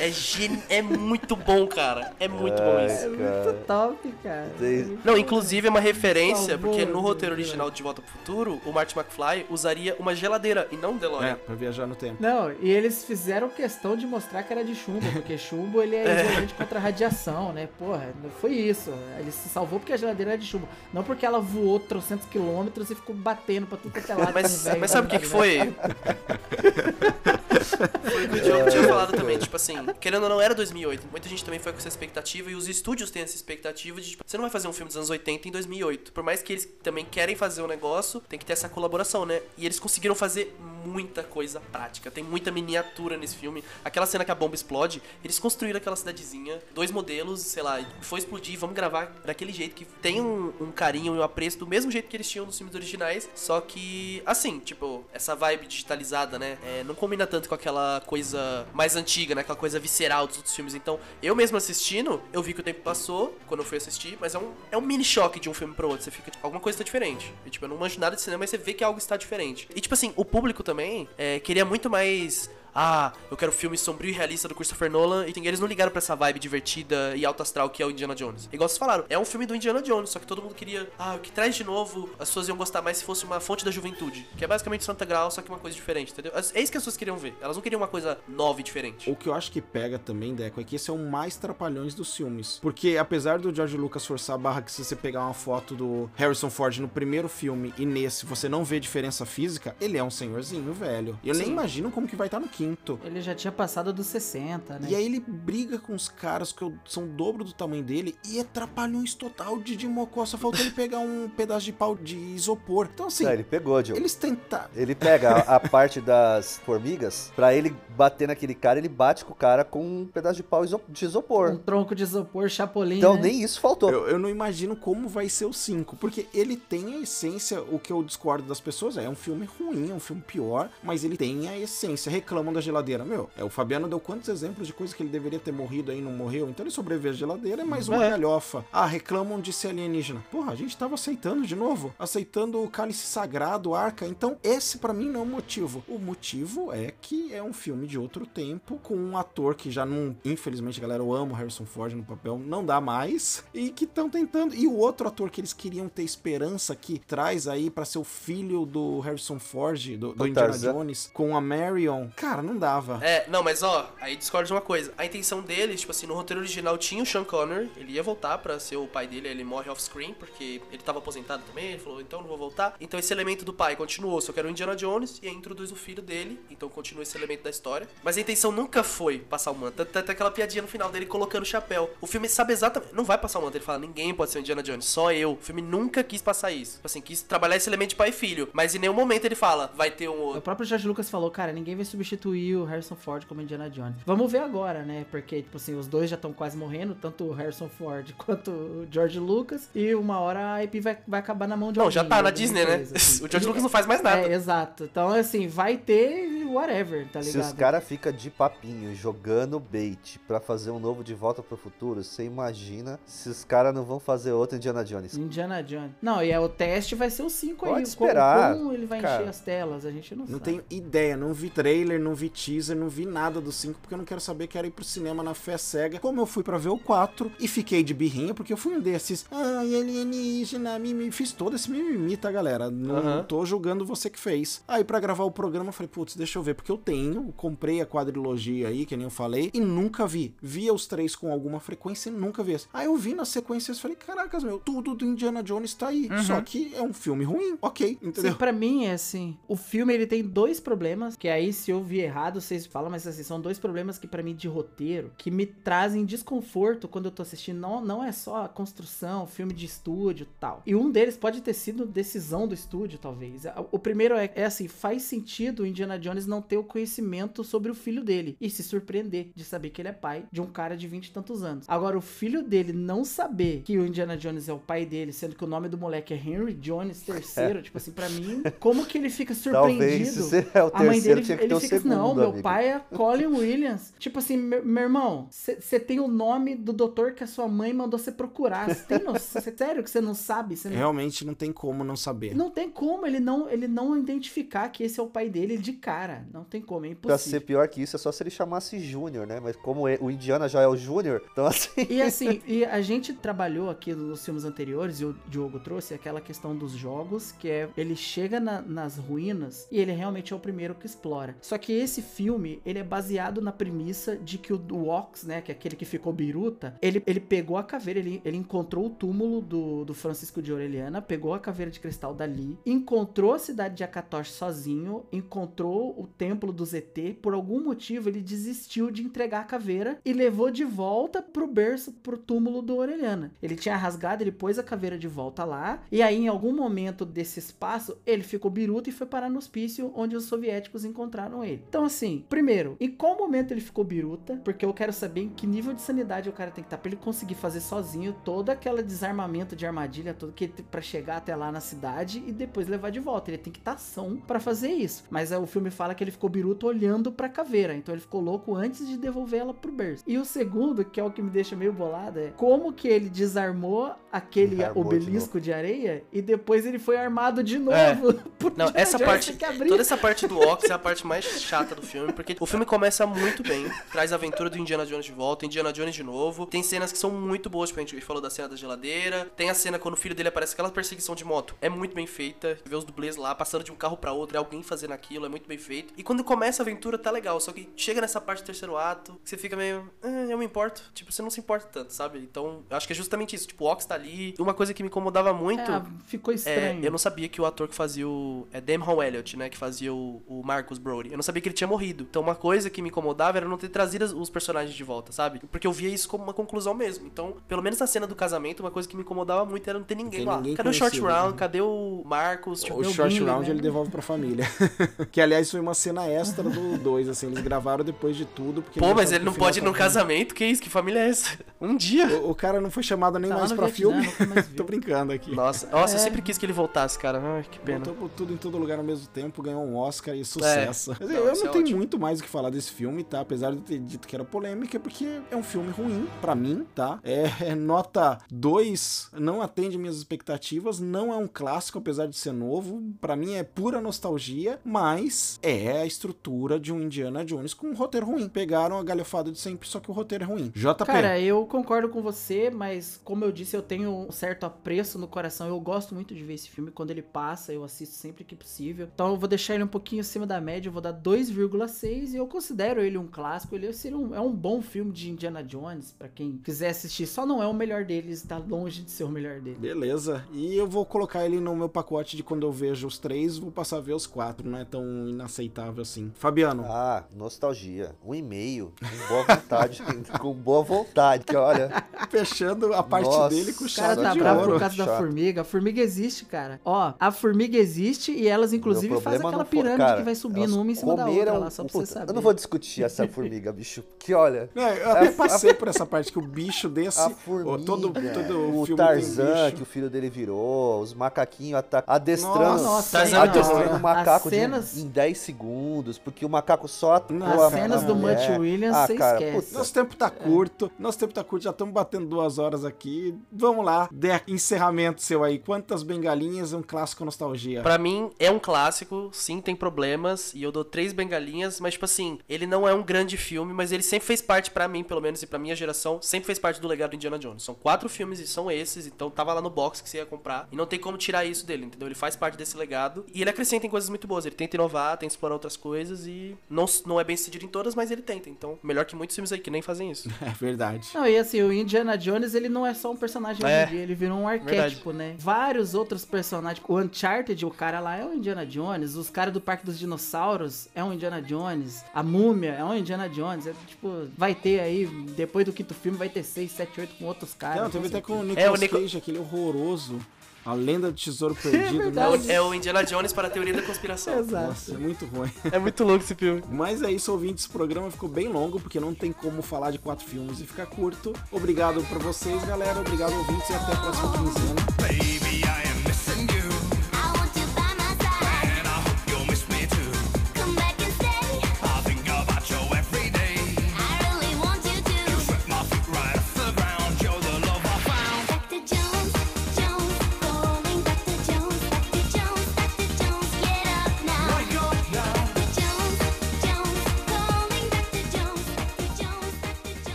é, gen... é muito bom, cara. É muito bom Ai, isso. É muito top, cara. Tem- Não, inclusive é uma referência, Salvou, porque no roteiro original de Volta pro Futuro, o Marty McFly usaria uma geladeira e não um É, DeLorean. pra viajar no tempo. Não, e eles fizeram questão de mostrar que era de chumbo, porque chumbo ele é [laughs] isolante contra a radiação, né? Porra, não foi isso. Ele se salvou porque a geladeira era de chumbo. Não porque ela voou trocentos quilômetros e ficou batendo pra tudo quanto é lado. Mas, com o velho mas sabe o que, que foi? [laughs] Foi o que o Diogo tinha falado também, tipo assim, querendo ou não, era 2008. Muita gente também foi com essa expectativa e os estúdios têm essa expectativa de, tipo, você não vai fazer um filme dos anos 80 em 2008. Por mais que eles também querem fazer o negócio, tem que ter essa colaboração, né? E eles conseguiram fazer muita coisa prática. Tem muita miniatura nesse filme. Aquela cena que a bomba explode, eles construíram aquela cidadezinha, dois modelos, sei lá, foi explodir, vamos gravar daquele jeito que tem um, um carinho e um apreço do mesmo jeito que eles tinham nos filmes originais, só que assim, tipo, essa vibe digitalizada, né? é, não combina tanto com aquela coisa mais antiga, né? Aquela coisa visceral dos outros filmes. Então, eu mesmo assistindo, eu vi que o tempo passou quando eu fui assistir, mas é um, é um mini choque de um filme pro outro. Você fica, tipo, alguma coisa tá diferente. E, tipo, eu não manjo nada de cinema, mas você vê que algo está diferente. E, tipo assim, o público também é, queria muito mais ah, eu quero filme sombrio e realista do Christopher Nolan. E eles não ligaram pra essa vibe divertida e alto astral que é o Indiana Jones. Igual vocês falaram, é um filme do Indiana Jones, só que todo mundo queria, ah, o que traz de novo, as pessoas iam gostar mais se fosse uma fonte da juventude. Que é basicamente Santa Graal, só que uma coisa diferente, entendeu? É isso que as pessoas queriam ver. Elas não queriam uma coisa nova e diferente. O que eu acho que pega também, Deco, é que esse é o mais trapalhões dos filmes. Porque apesar do George Lucas forçar a barra que se você pegar uma foto do Harrison Ford no primeiro filme e nesse você não vê diferença física, ele é um senhorzinho, velho. Eu nem Sim. imagino como que vai estar no quinto. Ele já tinha passado dos 60, né? E aí ele briga com os caras que são o dobro do tamanho dele e é trapalhões total de de mocó. Só faltou ele pegar um [laughs] pedaço de pau de isopor. Então assim, Ah, ele pegou, Diogo. eles tentaram... Ele pega a, a parte das formigas, pra ele bater naquele cara, ele bate com o cara com um pedaço de pau iso- de isopor. Um tronco de isopor, chapolim, Então né? nem isso faltou. Eu, eu não imagino como vai ser o 5, porque ele tem a essência, o que eu discordo das pessoas é, é um filme ruim, é um filme pior, mas ele tem a essência. Reclamam da geladeira, meu. É, o Fabiano deu quantos exemplos de coisas que ele deveria ter morrido aí e não morreu, então ele sobreviveu à geladeira, é mais uma É. galhofa. Ah, reclamam de ser alienígena. Porra, a gente tava aceitando de novo, aceitando o cálice sagrado, arca. Então esse pra mim não é o motivo. O motivo é que é um filme de outro tempo, com um ator que já não, infelizmente, galera, eu amo Harrison Ford no papel, não dá mais, e que estão tentando. E o outro ator que eles queriam ter esperança que traz aí pra ser o filho do Harrison Ford, do, do Indiana. Jones, com a Marion, cara, não dava. É, não, mas ó, aí discordo de uma coisa. A intenção deles, tipo assim, no roteiro original tinha o Sean Connery, ele ia voltar pra ser o pai dele, ele morre off-screen, porque ele tava aposentado também, ele falou, então não vou voltar. Então esse elemento do pai continuou, só que era o Indiana Jones, e aí introduz o filho dele, então continua esse elemento da história. Mas a intenção nunca foi passar o manto. Tanto tanto aquela piadinha no final dele colocando o chapéu. O filme sabe exatamente. Não vai passar o manto. Ele fala, ninguém pode ser o Indiana Jones, só eu. O filme nunca quis passar isso. Tipo assim, quis trabalhar esse elemento de pai e filho. Mas em nenhum momento ele fala, vai ter um O próprio George Lucas falou, cara, ninguém vai substituir o Harrison Ford como Indiana Jones. Vamos ver agora, né? Porque, tipo assim, os dois já estão quase morrendo, tanto o Harrison Ford [laughs] quanto o George Lucas. E uma hora a IP vai, vai acabar na mão de Não, alguém. já tá na alguma Disney, né? assim. [laughs] O George Lucas não faz mais nada. É, exato. Então, assim, vai ter whatever, tá Se ligado? os caras ficam de papinho jogando bait pra fazer um novo De Volta pro Futuro, você imagina se os caras não vão fazer outro Indiana Jones. Indiana Jones. Não, e é, o teste vai ser o 5 aí. Pode Como- esperar, Como, ele vai cara. encher as telas, a gente não, Não sabe. tenho ideia, não vi trailer, não vi teaser, não vi nada do 5, porque eu não quero saber, quero ir pro cinema na fé cega, como eu fui pra ver o 4 e fiquei de birrinha, porque eu fui um desses, ai, alienígena, mimimi, fiz todo esse mimimi, tá, galera? Não Aham. tô julgando você que fez. Aí pra gravar o programa eu falei, putz, deixa eu ver, porque eu tenho, comprei a quadrilogia aí, que nem eu falei, e nunca vi. Via os três com alguma frequência e nunca vi esse. Aí eu vi nas sequências e falei, caracas, meu, tudo do Indiana Jones tá aí, só que é um filme ruim, ok, entendeu? Sim, pra mim é assim. O filme ele tem dois problemas, que aí se eu vi errado, vocês falam, mas assim, são dois problemas que pra mim de roteiro, que me trazem desconforto quando eu tô assistindo. Não, não é só a construção, filme de estúdio e tal. E um deles pode ter sido decisão do estúdio, talvez. O primeiro é, é assim, faz sentido o Indiana Jones não ter o conhecimento sobre o filho dele e se surpreender de saber que ele é pai de um cara de vinte e tantos anos. Agora, o filho dele não saber que o Indiana Jones é o pai dele, sendo que o nome do moleque é Henry Jones III, [laughs] tipo assim, pra mim, como que ele fica surpreendido? Talvez se é o A mãe terceiro, dele, tinha que ter ele o fica assim, segundo, não, meu amigo. pai é Colin Williams. Tipo assim, meu, irmão, você tem o nome do doutor que a sua mãe mandou você procurar. Você tem noção? [laughs] Sério que você não sabe? Cê não... Realmente não tem como não saber. Não tem como ele não, ele não identificar que esse é o pai dele de cara. Não tem como, é Pra ser impossível. pior que isso, é só se ele chamasse Júnior, né? Mas como é- o Indiana já é o Júnior, então [laughs] assim. E assim, e a gente trabalhou aqui nos filmes anteriores, e o Diogo trouxe aquela questão dos jogos, que é ele chega na- nas ruínas e ele realmente é o primeiro que explora. Só que esse filme, ele é baseado na premissa de que o, o Ox, né, que é aquele que ficou biruta, ele, ele pegou a caveira, ele, ele encontrou o túmulo do, do Francisco de Orelhana, pegou a caveira de cristal dali, encontrou a cidade de Akatosh sozinho, encontrou o templo do ZT, por algum motivo ele desistiu de entregar a caveira e levou de volta pro berço, pro túmulo do Orelhana. Ele tinha rasgado, ele pôs a caveira de volta lá, e aí em algum momento desse espaço, ele ficou biruta e foi parar no hospício onde os soviéticos encontraram ele. Então assim, primeiro, em qual momento ele ficou biruta? Porque eu quero saber em que nível de sanidade o cara tem que estar pra ele conseguir fazer sozinho todo aquele desarmamento de armadilha todo que para chegar até lá na cidade e depois levar de volta. Ele tem que estar são pra fazer isso. Mas o filme fala que ele ficou biruta olhando pra caveira, então ele ficou louco antes de devolver ela pro berço. E o segundo, que é o que me deixa meio bolado, é como que ele desarmou aquele Armou de obelisco de, areia e depois ele foi armado de novo. É. [laughs] Por Não, essa parte, toda essa parte do Ox é a parte mais chata do filme, porque o filme começa muito bem, traz a aventura do Indiana Jones de volta, Indiana Jones de novo, tem cenas que são muito boas, tipo, a gente falou da cena da geladeira, tem a cena quando o filho dele aparece, aquela perseguição de moto, é muito bem feita, vê os dublês lá, passando de um carro pra outro, é alguém fazendo aquilo, é muito bem feito, e quando começa a aventura tá legal, só que chega nessa parte do terceiro ato, você fica meio, ah, eu me importo, tipo, você não se importa tanto, sabe? Então, eu acho que é justamente isso, tipo, o Ox tá ali, uma coisa que me incomodava muito... É, ficou É, estranho. eu não sabia que o ator que fazia o. É Damon Elliott, né? Que fazia o, o Marcus Brody. Eu não sabia que ele tinha morrido. Então, uma coisa que me incomodava era não ter trazido os personagens de volta, sabe? Porque eu via isso como uma conclusão mesmo. Então, pelo menos na cena do casamento, uma coisa que me incomodava muito era não ter ninguém Tem lá. ninguém Cadê o Short conhecido, Round? né? Cadê o Marcus? Tipo, O Short Round né? ele devolve pra família. [laughs] que aliás foi uma cena extra do 2, assim, eles gravaram depois de tudo. Porque Pô, mas ele não pode ir no casamento? Que isso? Que família é essa? [laughs] Um dia. O, o cara não foi chamado nem Tá mais pra filme. mais. [laughs] Tô brincando aqui. Nossa, nossa, eu É. sempre quis que ele voltasse, cara. Ai, que pena. Por tudo em todo lugar ao mesmo tempo, ganhou um Oscar e sucesso. Mas Não, eu não é tenho ótimo. muito mais o que falar desse filme, tá? Apesar de eu ter dito que era polêmica, porque é um filme ruim, pra mim, tá? É, é nota 2, não atende minhas expectativas, não é um clássico, apesar de ser novo. Pra mim é pura nostalgia, mas é a estrutura de um Indiana Jones com um roteiro ruim. Pegaram a galhofada de sempre, só que o roteiro é ruim. JP. Cara, eu concordo com você, mas como eu disse, eu tenho um certo apreço no coração. Eu gosto muito de ver esse filme. Quando ele passa, eu assisto sempre que possível. Então eu vou deixar ele um pouquinho acima da média, eu vou dar 2,6 e eu considero ele um clássico. Ele seria um, é um bom filme de Indiana Jones, pra quem quiser assistir. Só não é o melhor deles, tá longe de ser o melhor dele. Beleza. E eu vou colocar ele no meu pacote de quando eu vejo os três, vou passar a ver os quatro. Não é tão inaceitável assim. Fabiano. Ah, nostalgia. Um e-mail. Com boa vontade. [laughs] com boa vontade. Que olha. [laughs] Fechando a parte Nossa, dele com O cara tá de bravo ouro. por causa da Chato. formiga. A formiga existe, cara. Ó, a formiga existe e elas, inclusive, fazem aquela pirâmide cara, que vai subindo uma em cima da comeram outra lá, só pra puta, você saber. Eu não vou discutir essa [laughs] formiga, bicho. Que olha. É, eu até A- passei por essa parte que o bicho [laughs] desse. A formiga, todo, todo o filme Tarzan, que o filho dele virou, os macaquinhos ata- adestrando, Nossa, é não, adestrando o macaco As de- cenas, em 10 segundos, porque o macaco só atua As a- cenas a do. Mutt Williams, ah, você cara, esquece. puta. Nosso tempo tá curto, nosso tempo tá curto, já estamos batendo duas horas aqui. Vamos lá, dê encerramento seu aí. Quantas bengalinhas é um clássico nostalgia? Pra mim, é um clássico, sim, tem problemas, e eu dou três bengalinhas, mas, tipo assim, ele não é um grande filme, mas ele sempre fez parte, pra mim, pelo menos, e pra minha geração, sempre fez parte do legado do Indiana Jones. São quatro filmes e são esses, então tava lá no box que você ia comprar, e não tem como tirar isso dele, entendeu? Ele faz parte desse legado, e ele acrescenta em coisas muito boas, ele tenta inovar, tenta explorar outras coisas, e não, não é bem sucedido em todas, mas ele tenta, então, melhor que muitos filmes aí que nem fazem isso. [laughs] É verdade. Não, e assim, o Indiana Jones, ele não é só um personagem hoje É, em dia, ele virou um arquétipo, né? Vários outros personagens. O Uncharted, o cara lá é o Indiana Jones. Os caras do Parque dos Dinossauros é um Indiana Jones. A Múmia é um Indiana Jones. É, tipo, vai ter aí, depois do quinto filme, vai ter 6, 7, 8 com outros caras. Não, teve até com o É, o Nicolas Nico- Cage, aquele horroroso. A lenda do tesouro [laughs] perdido. É o, é o Indiana Jones para a teoria da conspiração. [laughs] Exato. Nossa, é muito ruim. É muito louco esse filme. Mas é isso, ouvintes. Esse programa ficou bem longo, porque não tem como falar de quatro filmes e ficar curto. Obrigado pra vocês, galera. Obrigado, ouvintes, e até a próxima quinzena. Baby, I